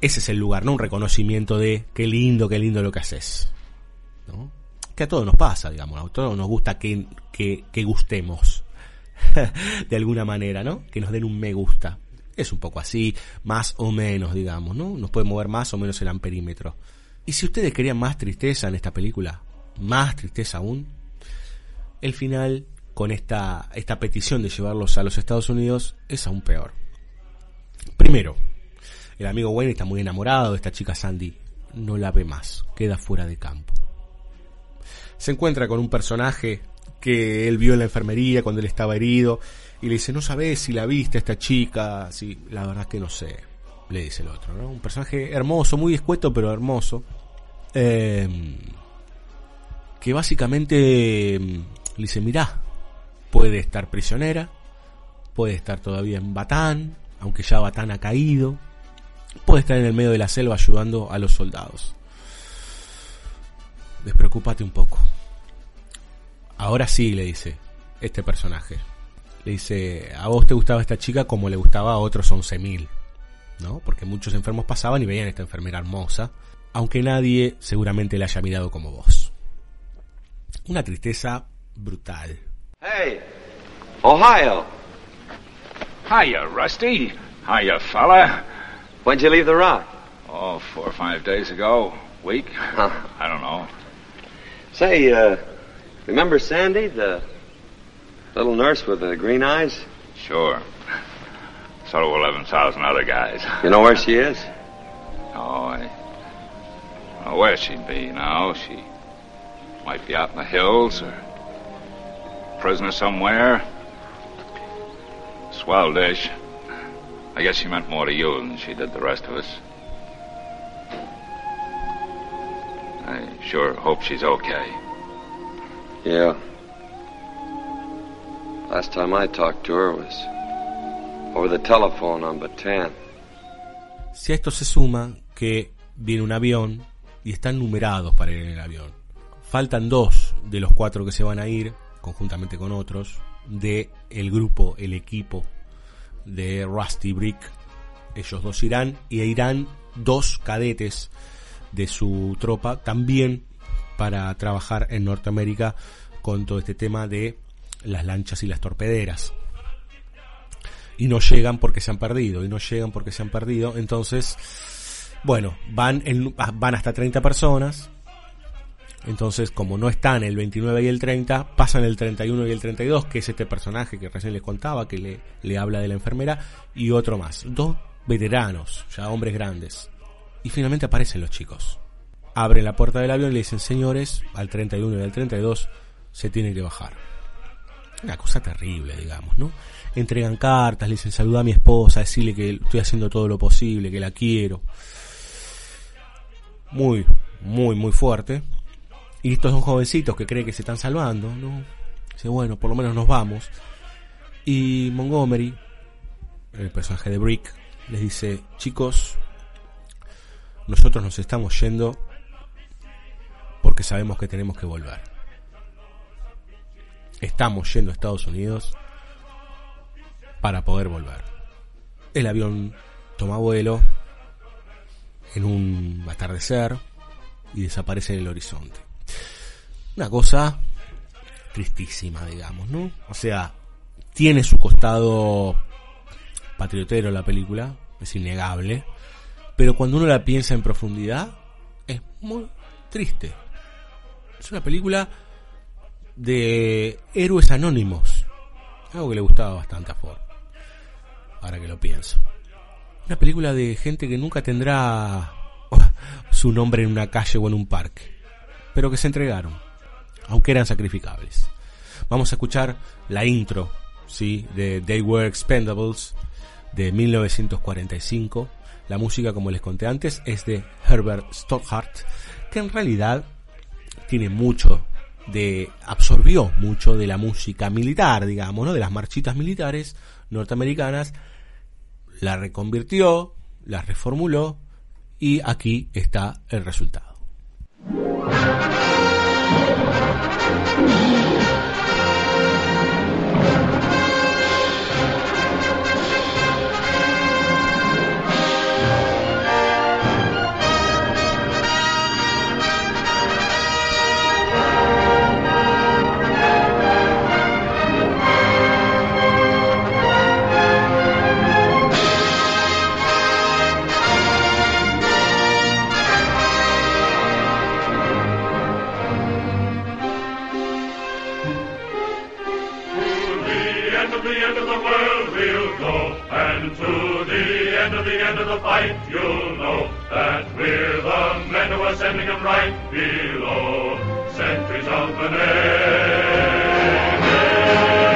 Ese es el lugar, no un reconocimiento de qué lindo, qué lindo lo que haces. ¿no? Que a todos nos pasa, digamos, a todos nos gusta que, que, que gustemos. de alguna manera, ¿no? Que nos den un me gusta. Es un poco así, más o menos, digamos, ¿no? Nos puede mover más o menos el amperímetro. Y si ustedes querían más tristeza en esta película, más tristeza aún, el final con esta, esta petición de llevarlos a los Estados Unidos es aún peor. Primero, el amigo Wayne está muy enamorado de esta chica Sandy, no la ve más, queda fuera de campo. Se encuentra con un personaje que él vio en la enfermería cuando él estaba herido y le dice, no sabes si la viste esta chica, sí, la verdad que no sé, le dice el otro. Un personaje hermoso, muy escueto, pero hermoso. Eh, que básicamente mm, le dice, mirá, puede estar prisionera, puede estar todavía en Batán, aunque ya Batán ha caído, puede estar en el medio de la selva ayudando a los soldados. Despreocúpate un poco. Ahora sí, le dice este personaje. Le dice, a vos te gustaba esta chica como le gustaba a otros 11.000. ¿no? Porque muchos enfermos pasaban y veían a esta enfermera hermosa, aunque nadie seguramente la haya mirado como vos. Una tristeza brutal. Hey, Ohio. Hiya, Rusty. Hiya, fella. When'd you leave the rock? Oh, four or five days ago. Week? I don't know. Say, uh, remember Sandy, the little nurse with the green eyes? Sure. So do 11,000 other guys. You know where she is? Oh, I don't know where she'd be now. She might be out in the hills or prisoner somewhere. Swell dish. I guess she meant more to you than she did the rest of us. I sure hope she's okay. Yeah. Last time I talked to her was over the telephone on Bataan. Si a esto se suma que viene un avión y están numerados para ir en el avión. Faltan dos de los cuatro que se van a ir, conjuntamente con otros, de el grupo, el equipo de Rusty Brick. Ellos dos irán y irán dos cadetes de su tropa también para trabajar en Norteamérica con todo este tema de las lanchas y las torpederas. Y no llegan porque se han perdido, y no llegan porque se han perdido. Entonces, bueno, van, en, van hasta 30 personas. Entonces, como no están el 29 y el 30, pasan el 31 y el 32, que es este personaje que recién les contaba, que le, le habla de la enfermera, y otro más. Dos veteranos, ya hombres grandes. Y finalmente aparecen los chicos. Abren la puerta del avión y le dicen, señores, al 31 y al 32 se tienen que bajar. Una cosa terrible, digamos, ¿no? Entregan cartas, le dicen, saluda a mi esposa, decirle que estoy haciendo todo lo posible, que la quiero. Muy, muy, muy fuerte. Y estos son jovencitos que creen que se están salvando, ¿no? Dice, bueno, por lo menos nos vamos. Y Montgomery, el personaje de Brick, les dice, chicos, nosotros nos estamos yendo porque sabemos que tenemos que volver. Estamos yendo a Estados Unidos para poder volver. El avión toma vuelo en un atardecer y desaparece en el horizonte. Una cosa tristísima, digamos, ¿no? O sea, tiene su costado patriotero la película, es innegable, pero cuando uno la piensa en profundidad, es muy triste. Es una película de héroes anónimos, algo que le gustaba bastante a Ford, ahora que lo pienso. Una película de gente que nunca tendrá su nombre en una calle o en un parque, pero que se entregaron, aunque eran sacrificables. Vamos a escuchar la intro, ¿sí? de They Were Expendables de 1945. La música, como les conté antes, es de Herbert Stockhart, que en realidad tiene mucho de absorbió mucho de la música militar, digamos, ¿no? de las marchitas militares norteamericanas, la reconvirtió, la reformuló y aquí está el resultado. That we're the men who are sending them right below. Centuries of the BSO,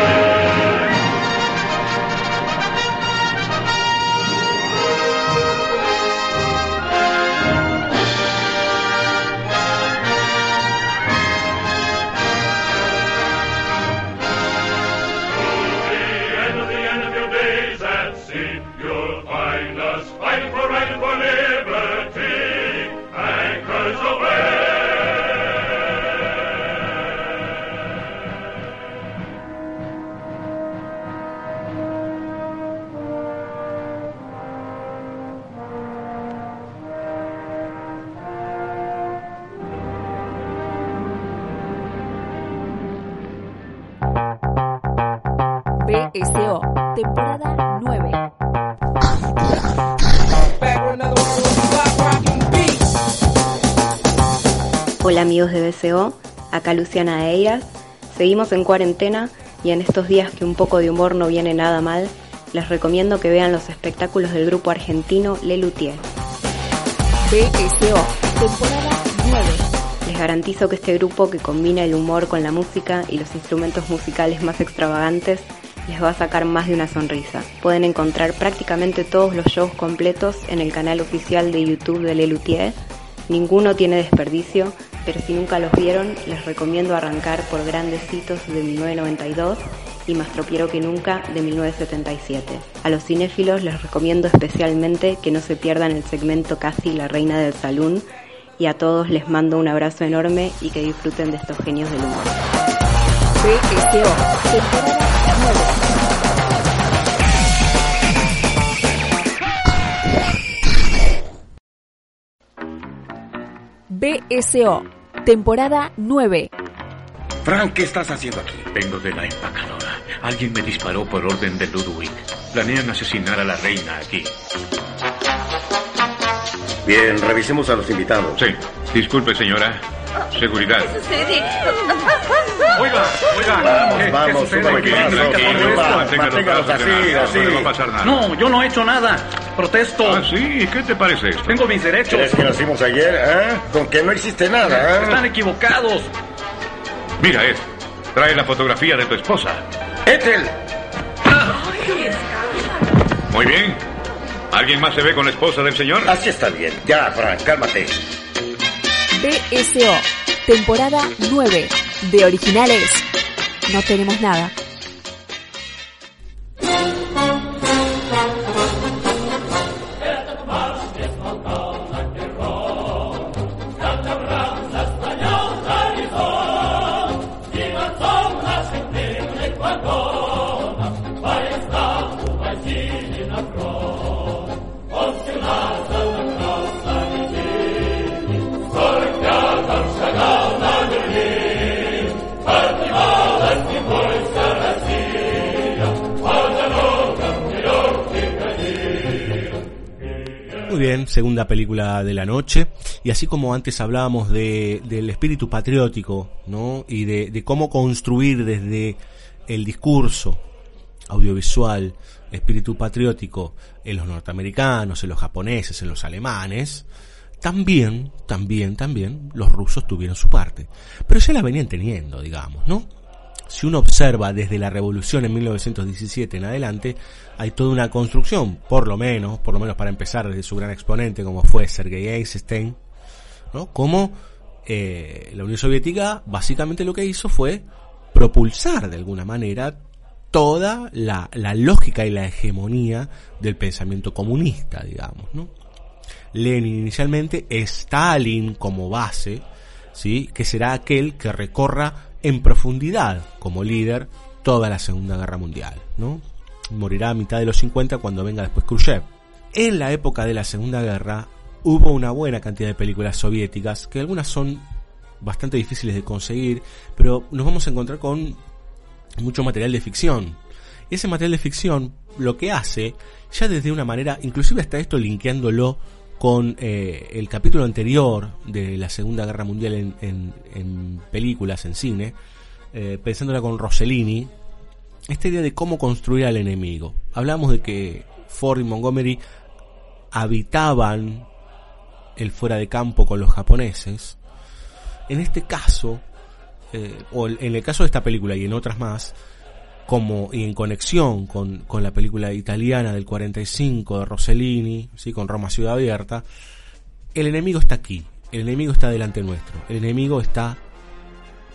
acá Luciana Eiras. Seguimos en cuarentena y en estos días que un poco de humor no viene nada mal, les recomiendo que vean los espectáculos del grupo argentino Le Luthier. BSO, temporada 9. Les garantizo que este grupo que combina el humor con la música y los instrumentos musicales más extravagantes les va a sacar más de una sonrisa. Pueden encontrar prácticamente todos los shows completos en el canal oficial de YouTube de Le Luthier. Ninguno tiene desperdicio, pero si nunca los vieron, les recomiendo arrancar por Grandes Hitos de 1992 y Más Tropiero que Nunca de 1977. A los cinéfilos les recomiendo especialmente que no se pierdan el segmento Casi la Reina del Salón y a todos les mando un abrazo enorme y que disfruten de estos genios del humor. BSO, temporada 9. BSO, temporada 9. Frank, ¿qué estás haciendo aquí? Vengo de la empacadora. Alguien me disparó por orden de Ludwig. Planean asesinar a la reina aquí. Bien, revisemos a los invitados. Sí. Disculpe, señora. Seguridad. sucede? Oiga, oiga. Vamos, ¿qué- vamos, qué sucede? súbame, ¿Qué- tranquilo, qué- tranquilo, qué- manténgalos así, así. No. No, yo no he hecho nada. Protesto. Ah, sí. ¿Qué te parece esto? Tengo mis derechos. ¿Crees que nacimos ayer, eh? Con que no hiciste nada, Están ¿eh? equivocados. Mira, Ed. Trae la fotografía de tu esposa. ¡Ethel! Muy bien. ¿Alguien más se ve con la esposa del señor? Así está bien. Ya, Frank, cálmate. BSO, temporada 9. De originales, no tenemos nada. Segunda película de la noche. Y así como antes hablábamos de, del espíritu patriótico, ¿no? Y de, de cómo construir desde el discurso audiovisual, espíritu patriótico en los norteamericanos, en los japoneses, en los alemanes, también, también, también los rusos tuvieron su parte. Pero ya la venían teniendo, digamos, ¿no? Si uno observa desde la revolución en 1917 en adelante, hay toda una construcción, por lo menos, por lo menos para empezar desde su gran exponente como fue Sergei Eisenstein, ¿no? Como eh, la Unión Soviética básicamente lo que hizo fue propulsar de alguna manera toda la, la lógica y la hegemonía del pensamiento comunista, digamos, ¿no? Lenin inicialmente, Stalin como base, ¿sí? que será aquel que recorra en profundidad como líder toda la Segunda Guerra Mundial, ¿no? Morirá a mitad de los 50 cuando venga después Khrushchev. En la época de la Segunda Guerra hubo una buena cantidad de películas soviéticas, que algunas son bastante difíciles de conseguir, pero nos vamos a encontrar con mucho material de ficción. Ese material de ficción lo que hace, ya desde una manera, inclusive hasta esto linkeándolo con eh, el capítulo anterior de la Segunda Guerra Mundial en, en- en películas, en cine, eh, pensándola con Rossellini, esta idea de cómo construir al enemigo. Hablamos de que Ford y Montgomery habitaban el fuera de campo con los japoneses. En este caso, eh, o en el caso de esta película y en otras más, como y en conexión con, con la película italiana del 45 de Rossellini, ¿sí? con Roma Ciudad Abierta, el enemigo está aquí, el enemigo está delante nuestro, el enemigo está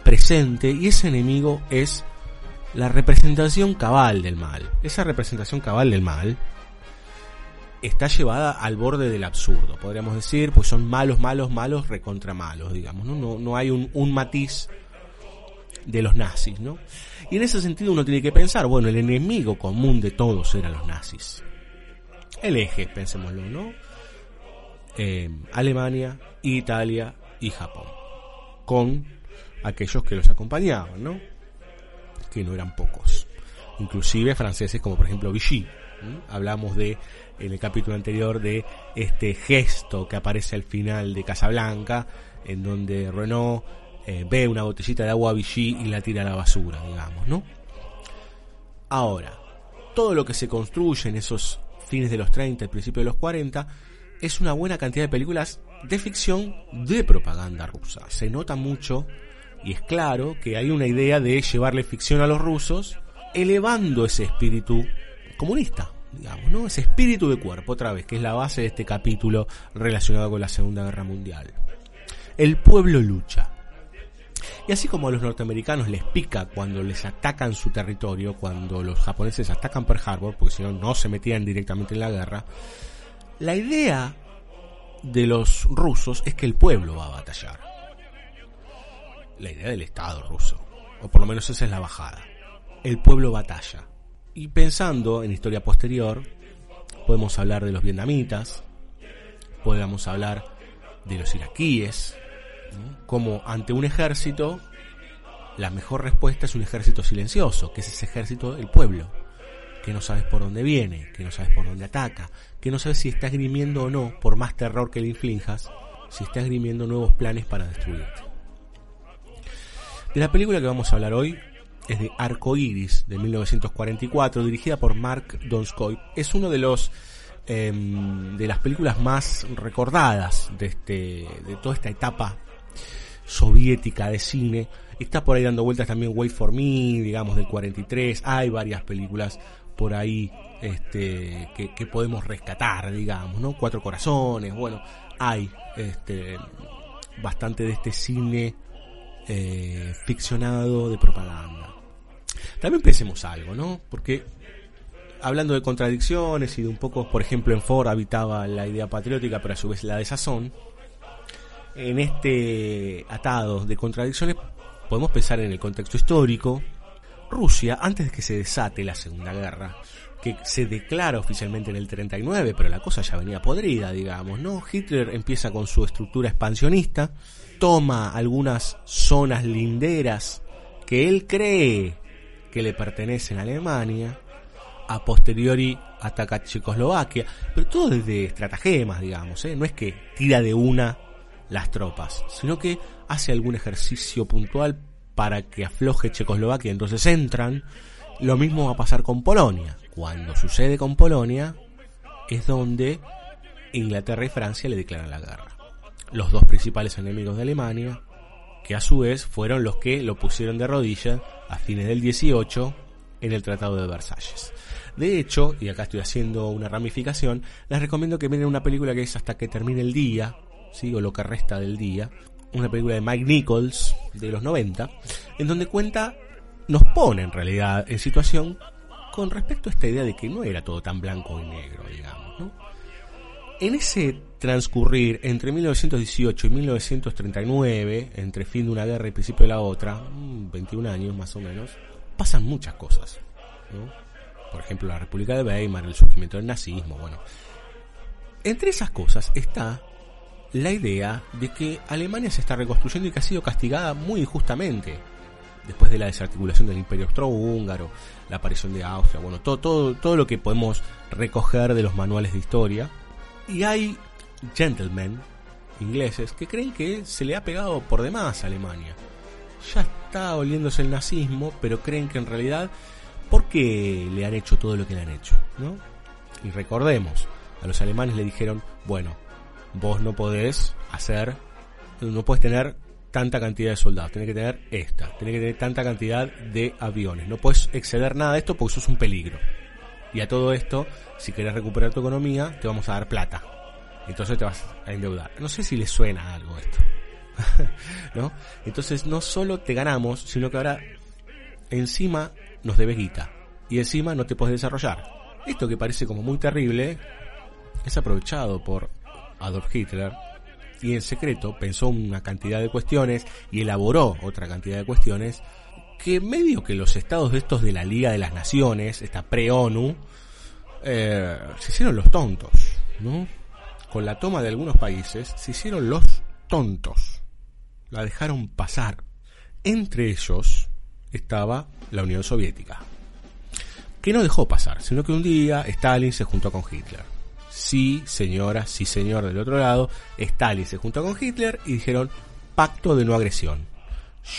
presente y ese enemigo es la representación cabal del mal. Esa representación cabal del mal está llevada al borde del absurdo, podríamos decir, pues son malos, malos, malos, recontra malos, digamos, ¿no? No, no hay un, un matiz de los nazis, ¿no? Y en ese sentido uno tiene que pensar, bueno, el enemigo común de todos eran los nazis. El eje, pensémoslo, ¿no? Eh, Alemania, Italia y Japón. Con aquellos que los acompañaban, ¿no? Que no eran pocos. Inclusive franceses como por ejemplo Vichy. Hablamos de, en el capítulo anterior, de este gesto que aparece al final de Casablanca, en donde Renault eh, ve una botellita de agua Vichy y la tira a la basura, digamos, ¿no? Ahora, todo lo que se construye en esos fines de los 30 y principios de los 40 es una buena cantidad de películas de ficción de propaganda rusa. Se nota mucho y es claro que hay una idea de llevarle ficción a los rusos, elevando ese espíritu comunista, digamos, ¿no? Ese espíritu de cuerpo, otra vez, que es la base de este capítulo relacionado con la Segunda Guerra Mundial. El pueblo lucha. Y así como a los norteamericanos les pica cuando les atacan su territorio, cuando los japoneses atacan Pearl Harbor, porque si no, no se metían directamente en la guerra, la idea de los rusos es que el pueblo va a batallar. La idea del Estado ruso, o por lo menos esa es la bajada. El pueblo batalla. Y pensando en historia posterior, podemos hablar de los vietnamitas, podemos hablar de los iraquíes, como ante un ejército, la mejor respuesta es un ejército silencioso, que es ese ejército del pueblo, que no sabes por dónde viene, que no sabes por dónde ataca, que no sabes si está esgrimiendo o no, por más terror que le inflinjas, si está esgrimiendo nuevos planes para destruirte. De la película que vamos a hablar hoy es de Arco Iris, de 1944, dirigida por Mark Donskoy. Es uno de los em, de las películas más recordadas de este de toda esta etapa soviética de cine. Está por ahí dando vueltas también Wait for Me, digamos, del 43. Hay varias películas por ahí este, que, podemos rescatar, digamos, ¿no? Cuatro Corazones, bueno, hay este, bastante de este cine eh, ficcionado de propaganda. También pensemos algo, ¿no? Porque hablando de contradicciones y de un poco, por ejemplo, en Ford habitaba la idea patriótica, pero a su vez la de sazón en este atado de contradicciones podemos pensar en el contexto histórico. Rusia, antes de que se desate la Segunda Guerra, que se declara oficialmente en el 39, pero la cosa ya venía podrida, digamos, ¿no? Hitler empieza con su estructura expansionista, toma algunas zonas linderas que él cree que le pertenecen a Alemania, a posteriori ataca Checoslovaquia, pero todo desde estratagemas, digamos, ¿eh? no es que tira de una las tropas, sino que hace algún ejercicio puntual para que afloje Checoslovaquia, entonces entran. Lo mismo va a pasar con Polonia. Cuando sucede con Polonia, es donde Inglaterra y Francia le declaran la guerra. Los dos principales enemigos de Alemania, que a su vez fueron los que lo pusieron de rodillas a fines del 18 en el Tratado de Versalles. De hecho, y acá estoy haciendo una ramificación, les recomiendo que miren una película que es Hasta que termine el día, ¿sí? o lo que resta del día, una película de Mike Nichols de los 90, en donde cuenta, nos pone en realidad en situación con respecto a esta idea de que no era todo tan blanco y negro, digamos. ¿no? En ese transcurrir entre 1918 y 1939, entre fin de una guerra y principio de la otra, 21 mm, años más o menos, pasan muchas cosas. ¿no? Por ejemplo, la República de Weimar, el surgimiento del nazismo, bueno. Entre esas cosas está la idea de que Alemania se está reconstruyendo y que ha sido castigada muy injustamente después de la desarticulación del Imperio Austrohúngaro, la aparición de Austria, bueno, todo, todo, todo lo que podemos recoger de los manuales de historia. Y hay gentlemen ingleses que creen que se le ha pegado por demás a Alemania. Ya está oliéndose el nazismo, pero creen que en realidad, ¿por qué le han hecho todo lo que le han hecho? ¿no? Y recordemos, a los alemanes le dijeron, bueno, vos no podés hacer, no puedes tener tanta cantidad de soldados, tenés que tener esta, tenés que tener tanta cantidad de aviones, no puedes exceder nada de esto porque eso es un peligro. Y a todo esto, si querés recuperar tu economía, te vamos a dar plata. Entonces te vas a endeudar. No sé si le suena algo esto. ¿No? Entonces no solo te ganamos, sino que ahora encima nos debes guita. Y encima no te puedes desarrollar. Esto que parece como muy terrible es aprovechado por Adolf Hitler y en secreto pensó una cantidad de cuestiones y elaboró otra cantidad de cuestiones que medio que los estados de estos de la Liga de las Naciones, esta pre-ONU, eh, se hicieron los tontos, ¿no? Con la toma de algunos países, se hicieron los tontos. La dejaron pasar. Entre ellos estaba la Unión Soviética. Que no dejó pasar, sino que un día Stalin se juntó con Hitler sí, señora, sí, señor, del otro lado, Stalin se juntó con Hitler y dijeron, pacto de no agresión.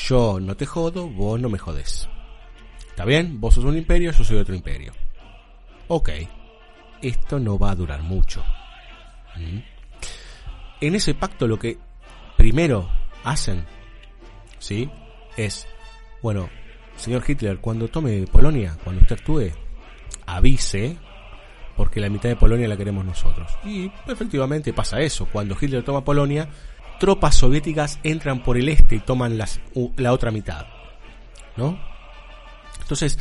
Yo no te jodo, vos no me jodés. ¿Está bien? Vos sos un imperio, yo soy otro imperio. Ok, esto no va a durar mucho. ¿Mm? En ese pacto lo que primero hacen, ¿sí? Es, bueno, señor Hitler, cuando tome Polonia, cuando usted actúe, avise, porque la mitad de Polonia la queremos nosotros. Y efectivamente pasa eso. Cuando Hitler toma Polonia, tropas soviéticas entran por el este y toman las, la otra mitad. ¿No? Entonces,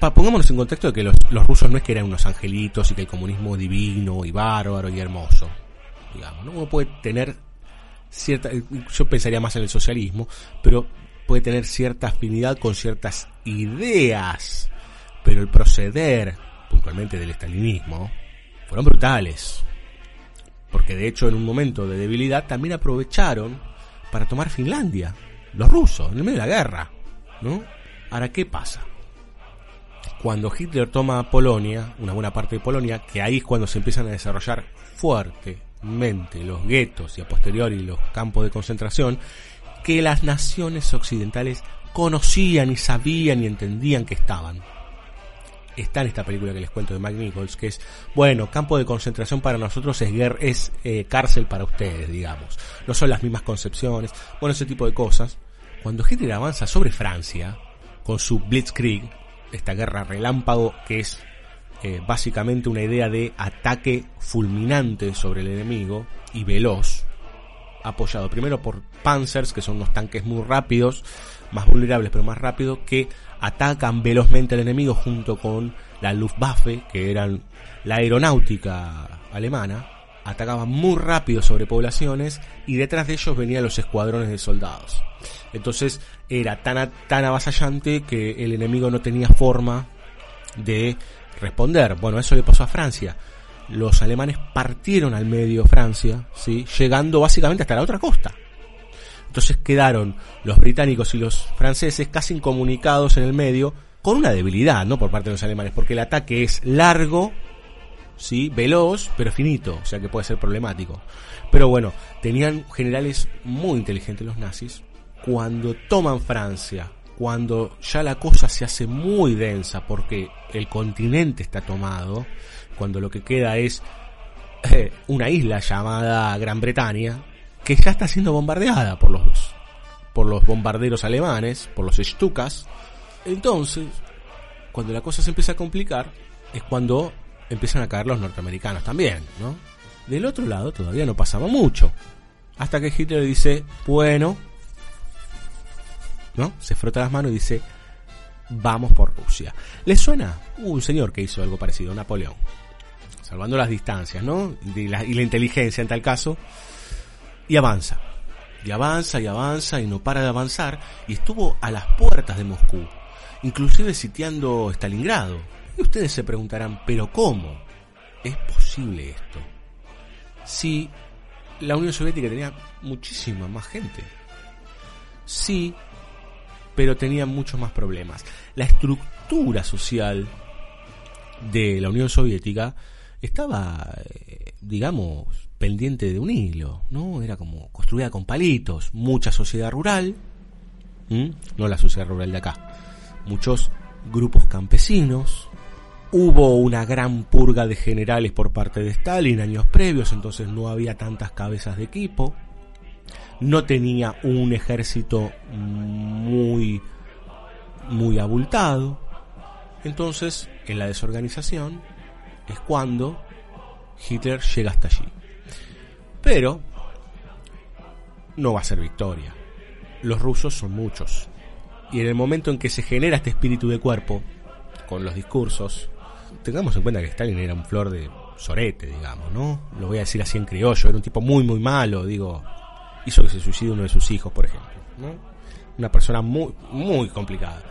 pongámonos en contexto de que los, los, rusos no es que eran unos angelitos y que el comunismo divino y bárbaro y hermoso. Digamos, ¿no? Uno puede tener cierta, yo pensaría más en el socialismo, pero puede tener cierta afinidad con ciertas ideas, pero el proceder, puntualmente del estalinismo, fueron brutales. Porque de hecho en un momento de debilidad también aprovecharon para tomar Finlandia, los rusos, en el medio de la guerra, ¿no? Ahora, ¿qué pasa? Cuando Hitler toma Polonia, una buena parte de Polonia, que ahí es cuando se empiezan a desarrollar fuertemente los guetos y a posteriori los campos de concentración, que las naciones occidentales conocían y sabían y entendían que estaban. Está en esta película que les cuento de Mike Nichols, que es, bueno, campo de concentración para nosotros es, es eh, cárcel para ustedes, digamos. No son las mismas concepciones, bueno, ese tipo de cosas. Cuando Hitler avanza sobre Francia, con su Blitzkrieg, esta guerra relámpago que es eh, básicamente una idea de ataque fulminante sobre el enemigo y veloz, apoyado primero por Panzers, que son unos tanques muy rápidos, más vulnerables pero más rápidos, que atacan velozmente al enemigo junto con la Luftwaffe, que eran la aeronáutica alemana, atacaban muy rápido sobre poblaciones y detrás de ellos venían los escuadrones de soldados. Entonces era tan, tan avasallante que el enemigo no tenía forma de responder. Bueno, eso le pasó a Francia. Los alemanes partieron al medio Francia, ¿sí? llegando básicamente hasta la otra costa. Entonces quedaron los británicos y los franceses casi incomunicados en el medio, con una debilidad, ¿no? Por parte de los alemanes, porque el ataque es largo, ¿sí? Veloz, pero finito, o sea que puede ser problemático. Pero bueno, tenían generales muy inteligentes los nazis. Cuando toman Francia, cuando ya la cosa se hace muy densa porque el continente está tomado, cuando lo que queda es eh, una isla llamada Gran Bretaña, que ya está siendo bombardeada por los, por los bombarderos alemanes, por los Stukas. Entonces, cuando la cosa se empieza a complicar, es cuando empiezan a caer los norteamericanos también, ¿no? Del otro lado todavía no pasaba mucho. Hasta que Hitler dice, bueno, ¿no? Se frota las manos y dice, vamos por Rusia. ¿Le suena? un señor que hizo algo parecido, Napoleón. Salvando las distancias, ¿no? La, y la inteligencia en tal caso. Y avanza. Y avanza y avanza y no para de avanzar. Y estuvo a las puertas de Moscú. Inclusive sitiando Stalingrado. Y ustedes se preguntarán, ¿pero cómo? ¿Es posible esto? Si la Unión Soviética tenía muchísima más gente. Sí, pero tenía muchos más problemas. La estructura social de la Unión Soviética estaba, eh, digamos, pendiente de un hilo, ¿no? Era como construida con palitos, mucha sociedad rural, no la sociedad rural de acá, muchos grupos campesinos, hubo una gran purga de generales por parte de Stalin años previos, entonces no había tantas cabezas de equipo, no tenía un ejército muy muy abultado, entonces en la desorganización es cuando Hitler llega hasta allí. Pero no va a ser victoria. Los rusos son muchos. Y en el momento en que se genera este espíritu de cuerpo, con los discursos, tengamos en cuenta que Stalin era un flor de sorete, digamos, ¿no? Lo voy a decir así en criollo, era un tipo muy, muy malo, digo, hizo que se suicide uno de sus hijos, por ejemplo, ¿no? Una persona muy, muy complicada.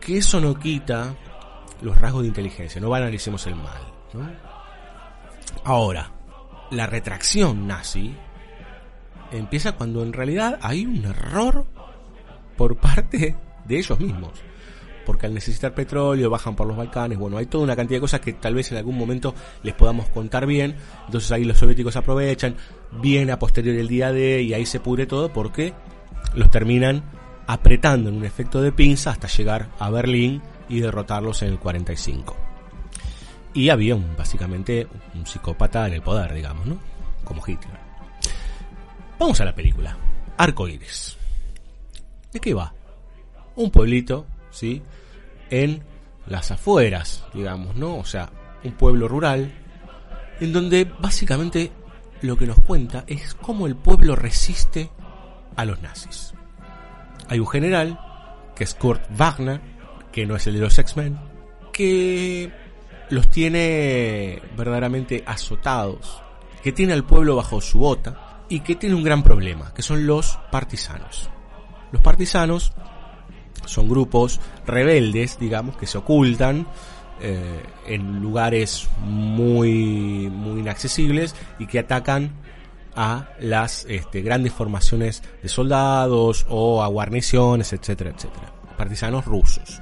Que eso no quita los rasgos de inteligencia, no banalicemos el mal, ¿no? Ahora, la retracción nazi empieza cuando en realidad hay un error por parte de ellos mismos. porque al necesitar petróleo bajan por los Balcanes. Bueno, hay toda una cantidad de cosas que tal vez en algún momento les podamos contar bien. Entonces ahí los soviéticos aprovechan, viene a posteriori el día D y ahí se pudre todo porque los terminan apretando en un efecto de pinza hasta llegar a Berlín y derrotarlos en el 45. Y había un, básicamente un psicópata en el poder, digamos, ¿no? Como Hitler. Vamos a la película. Arco Iris. ¿De qué va? Un pueblito, ¿sí? En las afueras, digamos, ¿no? O sea, un pueblo rural, en donde básicamente lo que nos cuenta es cómo el pueblo resiste a los nazis. Hay un general, que es Kurt Wagner, que no es el de los X-Men, que los tiene verdaderamente azotados, que tiene al pueblo bajo su bota y que tiene un gran problema, que son los partisanos. Los partisanos son grupos rebeldes, digamos, que se ocultan eh, en lugares muy, muy inaccesibles y que atacan a las este, grandes formaciones de soldados o a guarniciones, etcétera, etcétera. Partisanos rusos.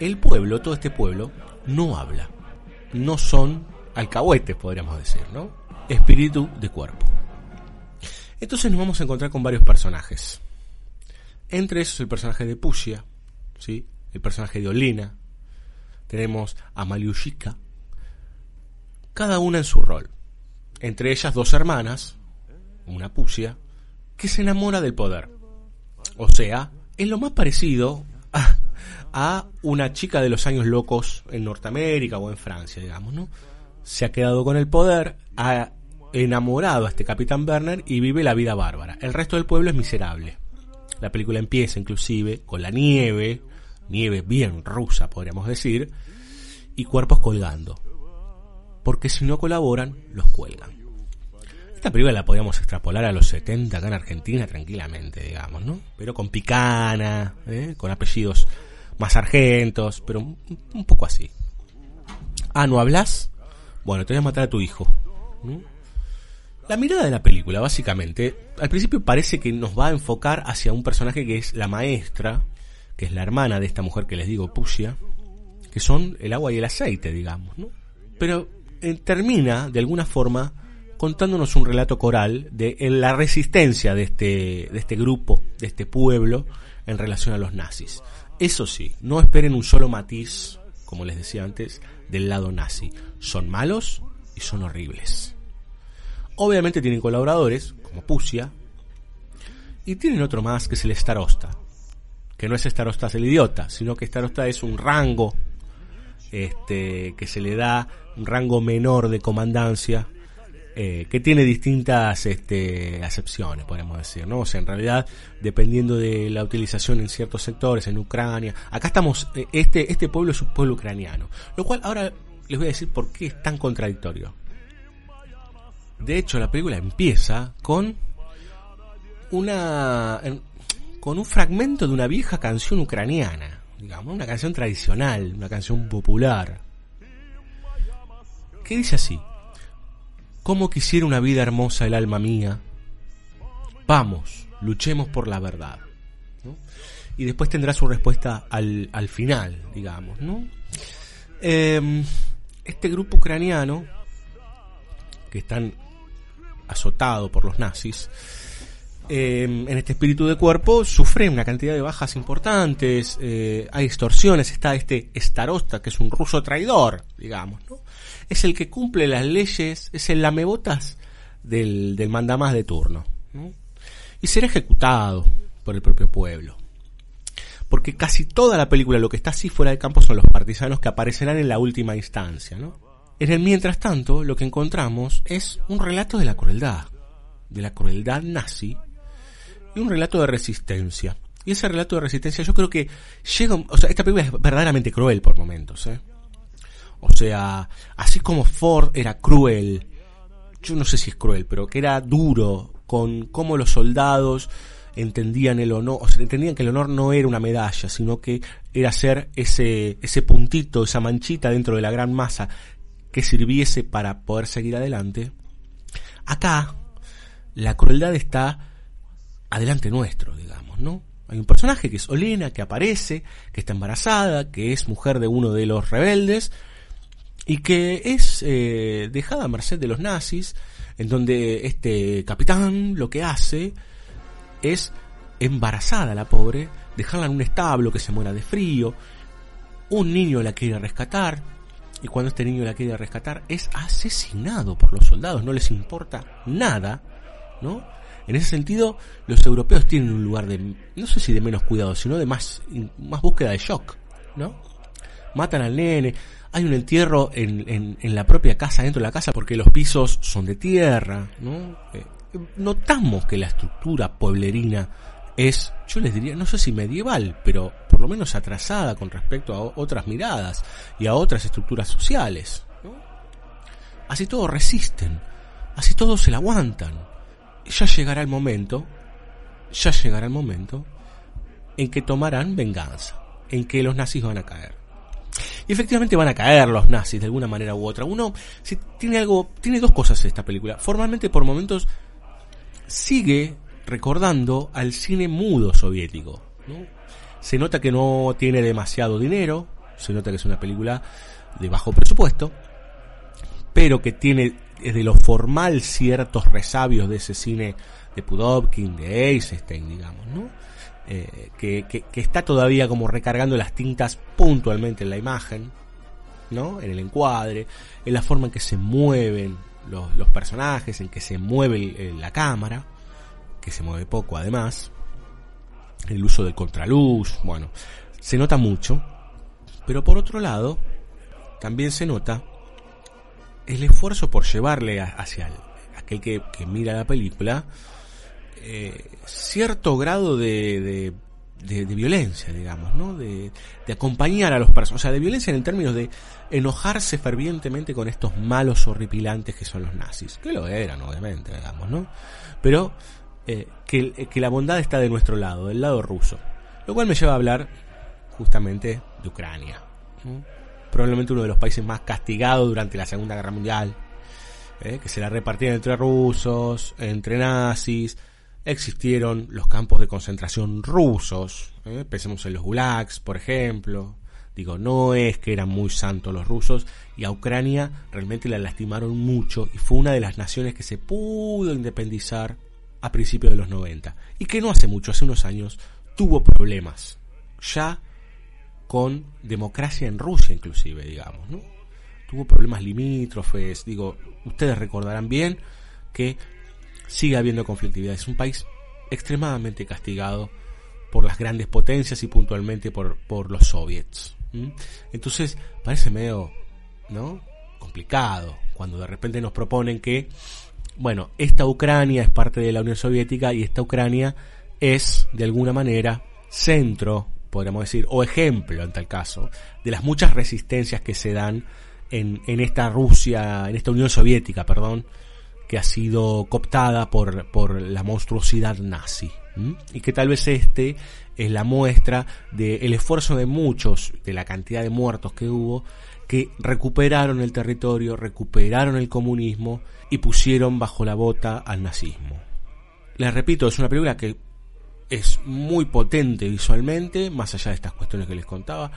El pueblo, todo este pueblo, no habla. No son alcahuetes, podríamos decir, ¿no? Espíritu de cuerpo. Entonces nos vamos a encontrar con varios personajes. Entre esos el personaje de Pusia, ¿sí? el personaje de Olina, tenemos a Maliushika, cada una en su rol. Entre ellas dos hermanas, una Pusia, que se enamora del poder. O sea, es lo más parecido a, a una chica de los años locos en Norteamérica o en Francia, digamos, ¿no? Se ha quedado con el poder, ha enamorado a este capitán Werner y vive la vida bárbara. El resto del pueblo es miserable. La película empieza inclusive con la nieve, nieve bien rusa podríamos decir, y cuerpos colgando. Porque si no colaboran, los cuelgan. Esta película la podríamos extrapolar a los 70 acá en Argentina tranquilamente, digamos, ¿no? Pero con picana, ¿eh? con apellidos más sargentos, pero un, un, poco así. Ah, ¿no hablas? Bueno, te voy a matar a tu hijo. La mirada de la película, básicamente, al principio parece que nos va a enfocar hacia un personaje que es la maestra, que es la hermana de esta mujer que les digo, Pusia, que son el agua y el aceite, digamos, ¿no? Pero eh, termina, de alguna forma, contándonos un relato coral de la resistencia de este, de este grupo, de este pueblo, en relación a los nazis. Eso sí, no esperen un solo matiz, como les decía antes, del lado nazi. Son malos y son horribles. Obviamente tienen colaboradores, como Pusia, y tienen otro más que es el Starosta, que no es Starosta el idiota, sino que Starosta es un rango este, que se le da, un rango menor de comandancia, eh, que tiene distintas este, acepciones, podemos decir, ¿no? O sea, en realidad, dependiendo de la utilización en ciertos sectores, en Ucrania, acá estamos, eh, este, este pueblo es un pueblo ucraniano, lo cual ahora les voy a decir por qué es tan contradictorio. De hecho, la película empieza con una con un fragmento de una vieja canción ucraniana, digamos, una canción tradicional, una canción popular. Que dice así: ¿Cómo quisiera una vida hermosa el alma mía? Vamos, luchemos por la verdad. ¿no? Y después tendrá su respuesta al, al final, digamos, ¿no? Eh, este grupo ucraniano, que están azotado por los nazis, eh, en este espíritu de cuerpo sufre una cantidad de bajas importantes, eh, hay extorsiones, está este Starosta, que es un ruso traidor, digamos, ¿no? Es el que cumple las leyes, es el lamebotas del, del mandamás de turno, ¿no? Y será ejecutado por el propio pueblo. Porque casi toda la película lo que está así fuera de campo son los partisanos que aparecerán en la última instancia, ¿no? En el mientras tanto, lo que encontramos es un relato de la crueldad, de la crueldad nazi, y un relato de resistencia. Y ese relato de resistencia yo creo que llega, o sea, esta película es verdaderamente cruel por momentos, ¿eh? O sea, así como Ford era cruel, yo no sé si es cruel, pero que era duro con cómo los soldados entendían el honor, o sea, entendían que el honor no era una medalla, sino que era ser ese, ese puntito, esa manchita dentro de la gran masa que sirviese para poder seguir adelante. Acá, la crueldad está adelante nuestro, digamos, ¿no? Hay un personaje que es Olena, que aparece, que está embarazada, que es mujer de uno de los rebeldes y que es eh, dejada a merced de los nazis, en donde este capitán lo que hace es embarazada la pobre, dejarla en un establo que se muera de frío, un niño la quiere rescatar, y cuando este niño la quiere rescatar es asesinado por los soldados, no les importa nada, ¿no? En ese sentido, los europeos tienen un lugar de, no sé si de menos cuidado, sino de más, más búsqueda de shock, ¿no? Matan al nene, hay un entierro en, en, la propia casa, dentro de la casa, porque los pisos son de tierra, ¿no? Eh, notamos que la estructura pueblerina es, yo les diría, no sé si medieval, pero por lo menos atrasada con respecto a otras miradas y a otras estructuras sociales. Así todos resisten, así todos se la aguantan. Ya llegará el momento, ya llegará el momento en que tomarán venganza, en que los nazis van a caer. Y efectivamente van a caer los nazis de alguna manera u otra. Uno si tiene algo, tiene dos cosas esta película. Formalmente por momentos sigue recordando al cine mudo soviético. Se nota que no tiene demasiado dinero, se nota que es una película de bajo presupuesto, pero que tiene desde lo formal ciertos resabios de ese cine de Pudovkin, de Eisenstein, digamos, ¿no? Eh, que, que, está todavía como recargando las tintas puntualmente en la imagen, ¿no? En el encuadre, en la forma en que se mueven los, personajes, en que se mueve la cámara que se mueve poco además, el uso del contraluz, bueno, se nota mucho, pero por otro lado, también se nota el esfuerzo por llevarle hacia aquel que, mira la película eh, cierto grado de, de, violencia, digamos, ¿no? De, de acompañar a los personajes, o sea, de violencia en términos de enojarse fervientemente con estos malos horripilantes que son los nazis, que lo eran, obviamente, digamos, ¿no? Pero eh, eh, que, la bondad está de nuestro lado, del lado ruso. Lo cual me lleva a hablar justamente de Ucrania. Probablemente uno de los países más castigados durante la Segunda Guerra Mundial. Eh, que se la repartían entre rusos, entre nazis. Existieron los campos de concentración rusos. Pensemos en los gulags, por ejemplo. Digo, no es que eran muy santos los rusos y a Ucrania realmente la lastimaron mucho y fue una de las naciones que se pudo independizar a principios de los 90 y que no hace mucho, hace unos años, tuvo problemas ya con democracia en Rusia inclusive, digamos, ¿no? Tuvo problemas limítrofes, digo, ustedes recordarán bien que sigue habiendo conflictividad, es un país extremadamente castigado por las grandes potencias y puntualmente por, por los soviets. Entonces, parece medio, ¿no? complicado cuando de repente nos proponen que bueno, esta Ucrania es parte de la Unión Soviética y esta Ucrania es, de alguna manera, centro, podríamos decir, o ejemplo en tal caso, de las muchas resistencias que se dan en, en esta Rusia, en esta Unión Soviética, perdón, que ha sido cooptada por, por la monstruosidad nazi. Y que tal vez este es la muestra del esfuerzo de muchos, de la cantidad de muertos que hubo, que recuperaron el territorio, recuperaron el comunismo y pusieron bajo la bota al nazismo. Les repito, es una película que es muy potente visualmente, más allá de estas cuestiones que les contaba.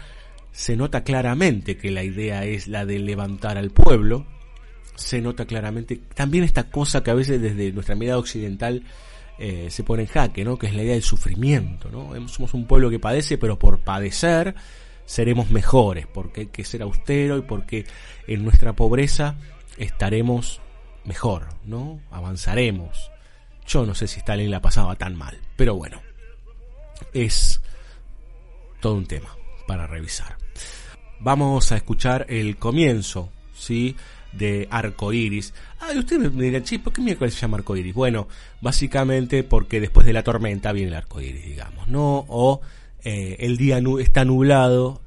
Se nota claramente que la idea es la de levantar al pueblo. Se nota claramente también esta cosa que a veces desde nuestra mirada occidental eh, se pone en jaque, ¿no? Que es la idea del sufrimiento, ¿no? Somos un pueblo que padece, pero por padecer seremos mejores, porque hay que ser austero y porque en nuestra pobreza estaremos mejor, ¿no? Avanzaremos. Yo no sé si Stalin la pasaba tan mal, pero bueno, es todo un tema para revisar. Vamos a escuchar el comienzo, ¿sí? De arco iris. Ah, ustedes me dirán, ¿por qué miércoles se llama arco iris? Bueno, básicamente porque después de la tormenta viene el arco iris, digamos, ¿no? O eh, el día está nublado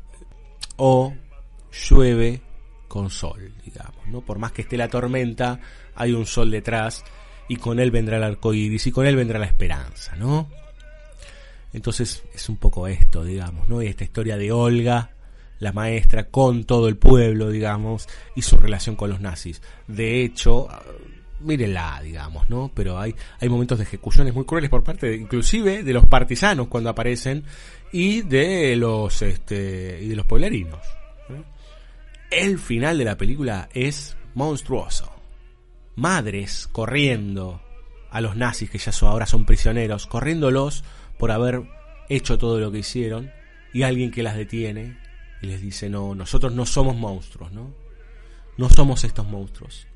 o llueve con sol, digamos, ¿no? Por más que esté la tormenta, hay un sol detrás y con él vendrá el arco iris y con él vendrá la esperanza, ¿no? Entonces es un poco esto, digamos, ¿no? esta historia de Olga, la maestra, con todo el pueblo, digamos, y su relación con los nazis. De hecho, mírenla, digamos, ¿no? Pero hay, hay momentos de ejecuciones muy crueles por parte, inclusive, de los partisanos cuando aparecen y de los, este, y de los pueblerinos. ¿eh? El final de la película es monstruoso. Madres corriendo a los nazis que ya son, ahora son prisioneros, corriéndolos por haber hecho todo lo que hicieron y alguien que las detiene y les dice, no, nosotros no somos monstruos, ¿no? No somos estos monstruos.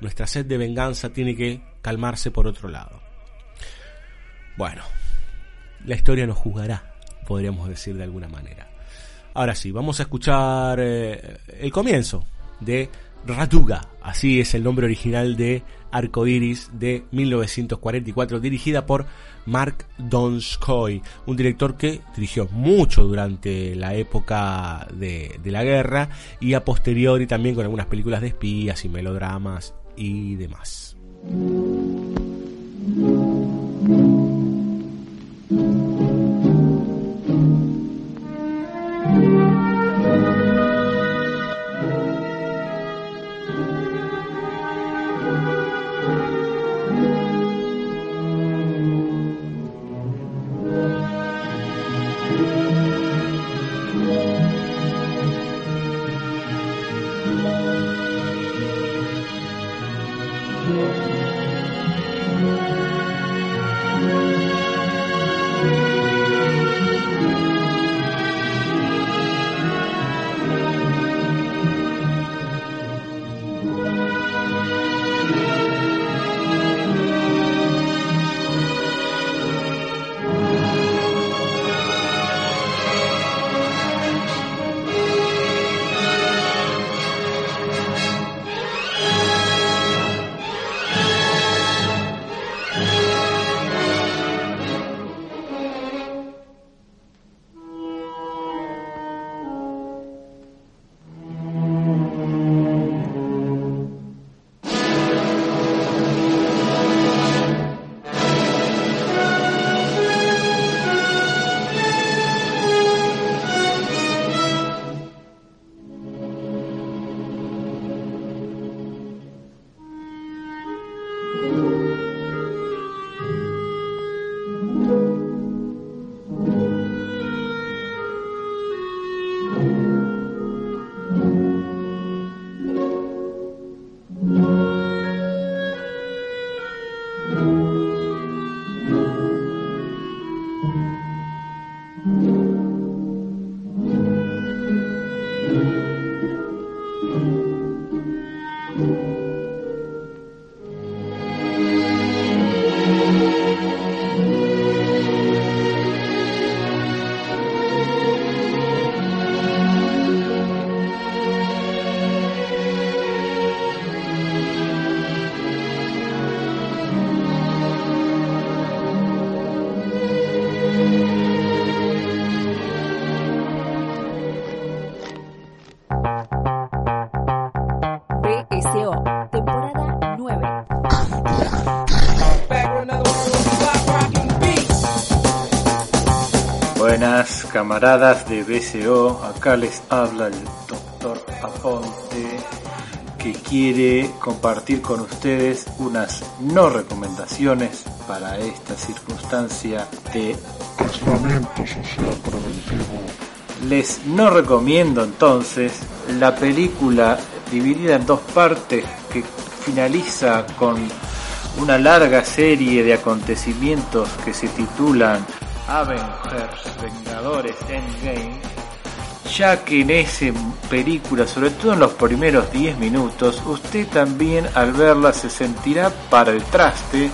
Nuestra sed de venganza tiene que calmarse por otro lado. Bueno, la historia nos juzgará, podríamos decir de alguna manera. Ahora sí, vamos a escuchar eh, el comienzo de Ratuga, así es el nombre original de Arcoiris de 1944, dirigida por Mark Donskoy, un director que dirigió mucho durante la época de, de la guerra y a posteriori también con algunas películas de espías y melodramas y demás. Camaradas de BCO, acá les habla el doctor Aponte que quiere compartir con ustedes unas no recomendaciones para esta circunstancia de Aislamiento social preventivo. Les no recomiendo entonces la película dividida en dos partes que finaliza con una larga serie de acontecimientos que se titulan Avengers Vengadores Endgame, ya que en esa película, sobre todo en los primeros 10 minutos, usted también al verla se sentirá para el traste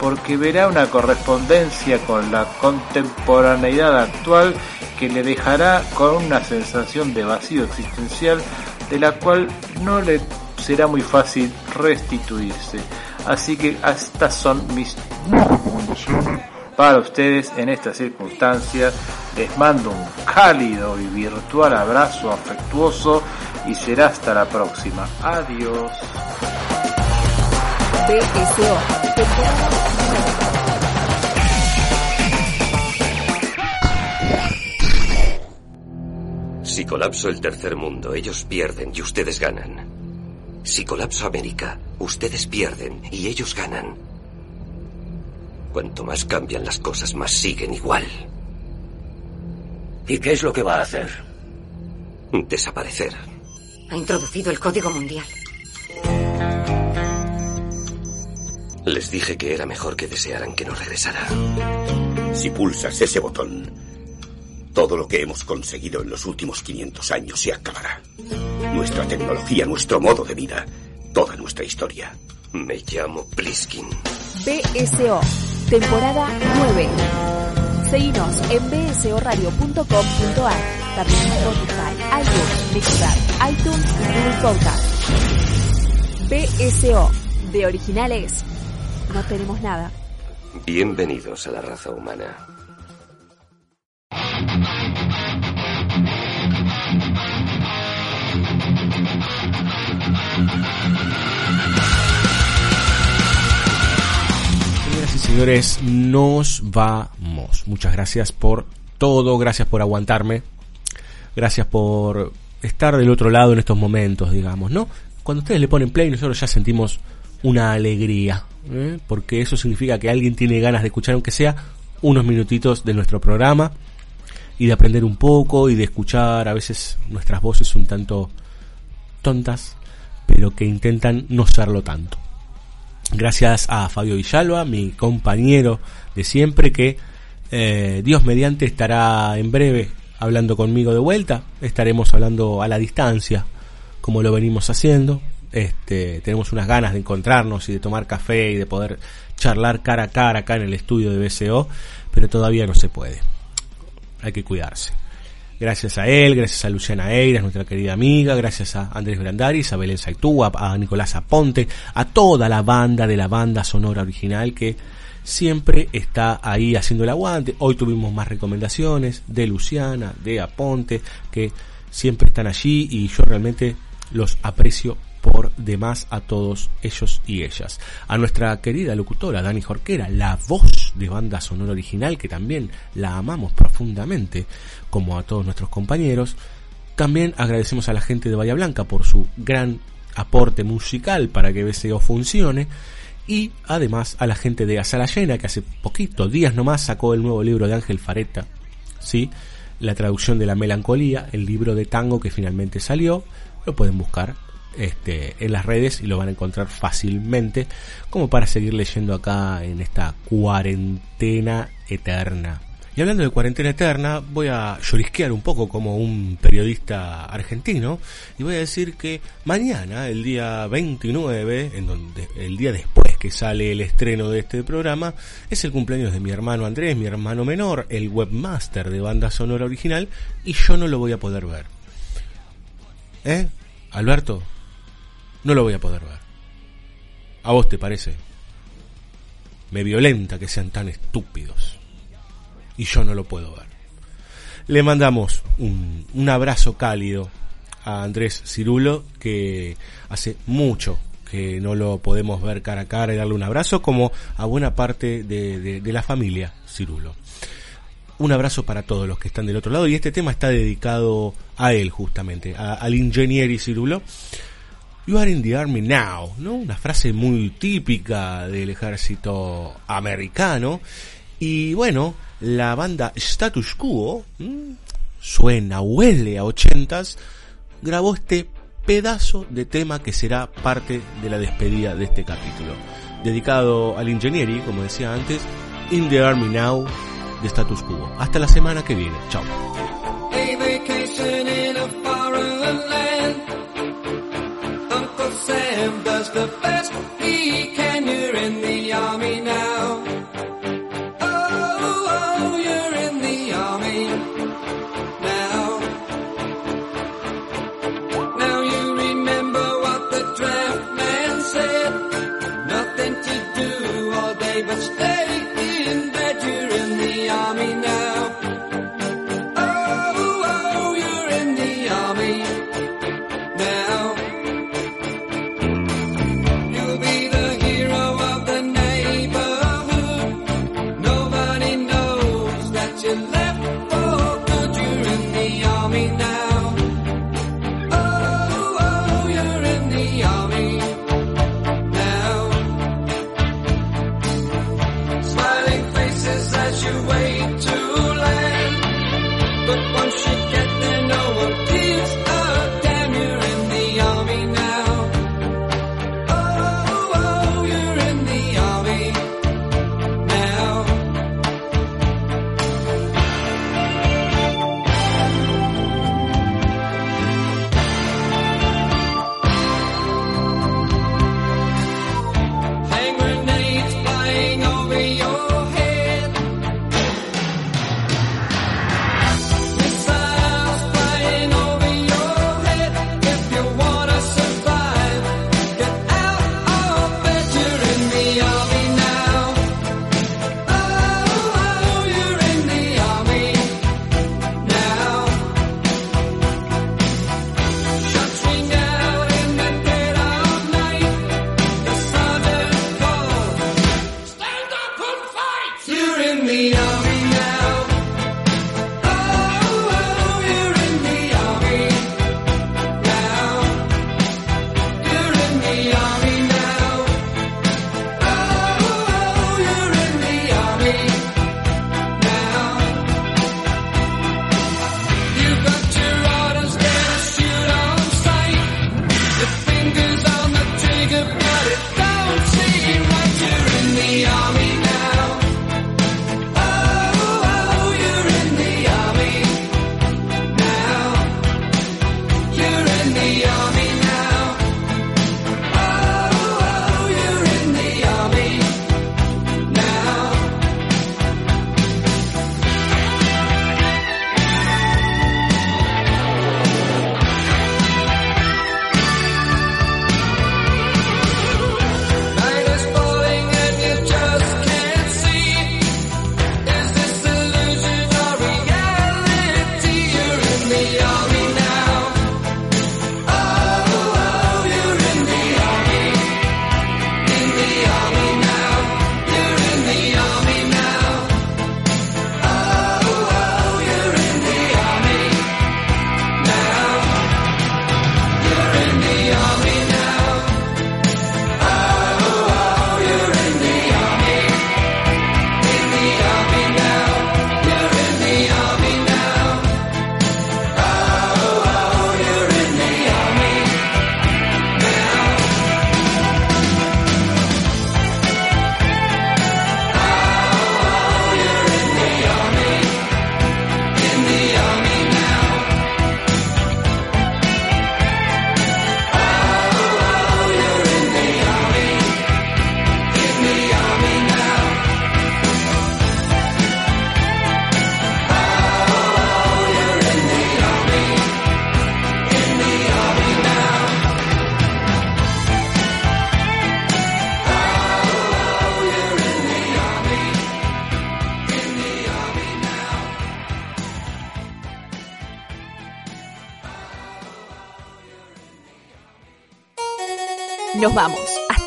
porque verá una correspondencia con la contemporaneidad actual que le dejará con una sensación de vacío existencial de la cual no le será muy fácil restituirse. Así que estas son mis recomendaciones para ustedes en estas circunstancias. Les mando un cálido y virtual abrazo afectuoso y será hasta la próxima. Adiós. BSO, temporada 9. Si colapso el tercer mundo, ellos pierden y ustedes ganan. Si colapso América, Ustedes pierden y ellos ganan. Cuanto más cambian las cosas, más siguen igual. ¿Y qué es lo que va a hacer? Desaparecer. Ha introducido el código mundial. Les dije que era mejor que desearan que no regresara. Si pulsas ese botón, todo lo que hemos conseguido en los últimos 500 años se acabará. Nuestra tecnología, nuestro modo de vida, toda nuestra historia. Me llamo Pliskin. BSO, temporada 9. Seguinos en bsoradio.com.ar, también en Spotify, iTunes, Mixcloud, iTunes y Google Podcast. BSO, de originales, no tenemos nada. Bienvenidos a la raza humana. Señores, nos vamos. Muchas gracias por todo, gracias por aguantarme, gracias por estar del otro lado en estos momentos, digamos, ¿no? Cuando ustedes le ponen play, nosotros ya sentimos una alegría, ¿eh? porque eso significa que alguien tiene ganas de escuchar, aunque sea unos minutitos de nuestro programa, y de aprender un poco, y de escuchar a veces nuestras voces un tanto tontas, pero que intentan no serlo tanto. Gracias a Fabio Villalba, mi compañero de siempre, que eh, Dios mediante estará en breve hablando conmigo de vuelta. Estaremos hablando a la distancia, como lo venimos haciendo. Este, tenemos unas ganas de encontrarnos y de tomar café y de poder charlar cara a cara acá en el estudio de BCO, pero todavía no se puede. Hay que cuidarse. Gracias a él, gracias a Luciana Eiras, nuestra querida amiga, gracias a Andrés Brandari, a Belén Saitúa, a Nicolás Aponte, a toda la banda de la banda sonora original que siempre está ahí haciendo el aguante. Hoy tuvimos más recomendaciones de Luciana, de Aponte, que siempre están allí y yo realmente los aprecio por demás a todos ellos y ellas. A nuestra querida locutora Dani Jorquera, la voz de banda sonora original, que también la amamos profundamente, como a todos nuestros compañeros. También agradecemos a la gente de Bahía Blanca por su gran aporte musical para que BCO funcione. Y además a la gente de Asala Llena, que hace poquito, días nomás, sacó el nuevo libro de Ángel Fareta, ¿sí? la traducción de la melancolía, el libro de tango que finalmente salió. Lo pueden buscar este, en las redes y lo van a encontrar fácilmente como para seguir leyendo acá en esta cuarentena eterna. Y hablando de cuarentena eterna, voy a llorisquear un poco como un periodista argentino y voy a decir que mañana, el día 29, en donde el día después que sale el estreno de este programa, es el cumpleaños de mi hermano Andrés, mi hermano menor, el webmaster de banda sonora original, y yo no lo voy a poder ver. ¿Eh? Alberto, no lo voy a poder ver. ¿A vos te parece? Me violenta que sean tan estúpidos. Y yo no lo puedo ver. Le mandamos un, un abrazo cálido a Andrés Cirulo, que hace mucho que no lo podemos ver cara a cara y darle un abrazo, como a buena parte de, de, la familia Cirulo. Un abrazo para todos los que están del otro lado y este tema está dedicado a él justamente, a, al ingeniero Cirulo. You are in the army now, ¿no? Una frase muy típica del ejército americano. Y bueno, la banda Status Quo, suena, huele a ochentas, grabó este pedazo de tema que será parte de la despedida de este capítulo. Dedicado al ingenieri, como decía antes, In the Army Now de Status Quo. Hasta la semana que viene. Chao. Sam does the best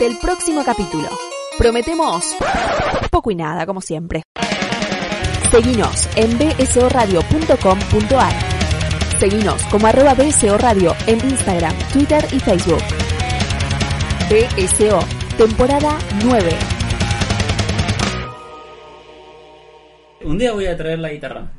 hasta el próximo capítulo. Prometemos poco y nada, como siempre. Seguinos en bsoradio.com.ar. Seguinos como arroba BSO Radio en Instagram, Twitter y Facebook. BSO, temporada 9. Un día voy a traer la guitarra.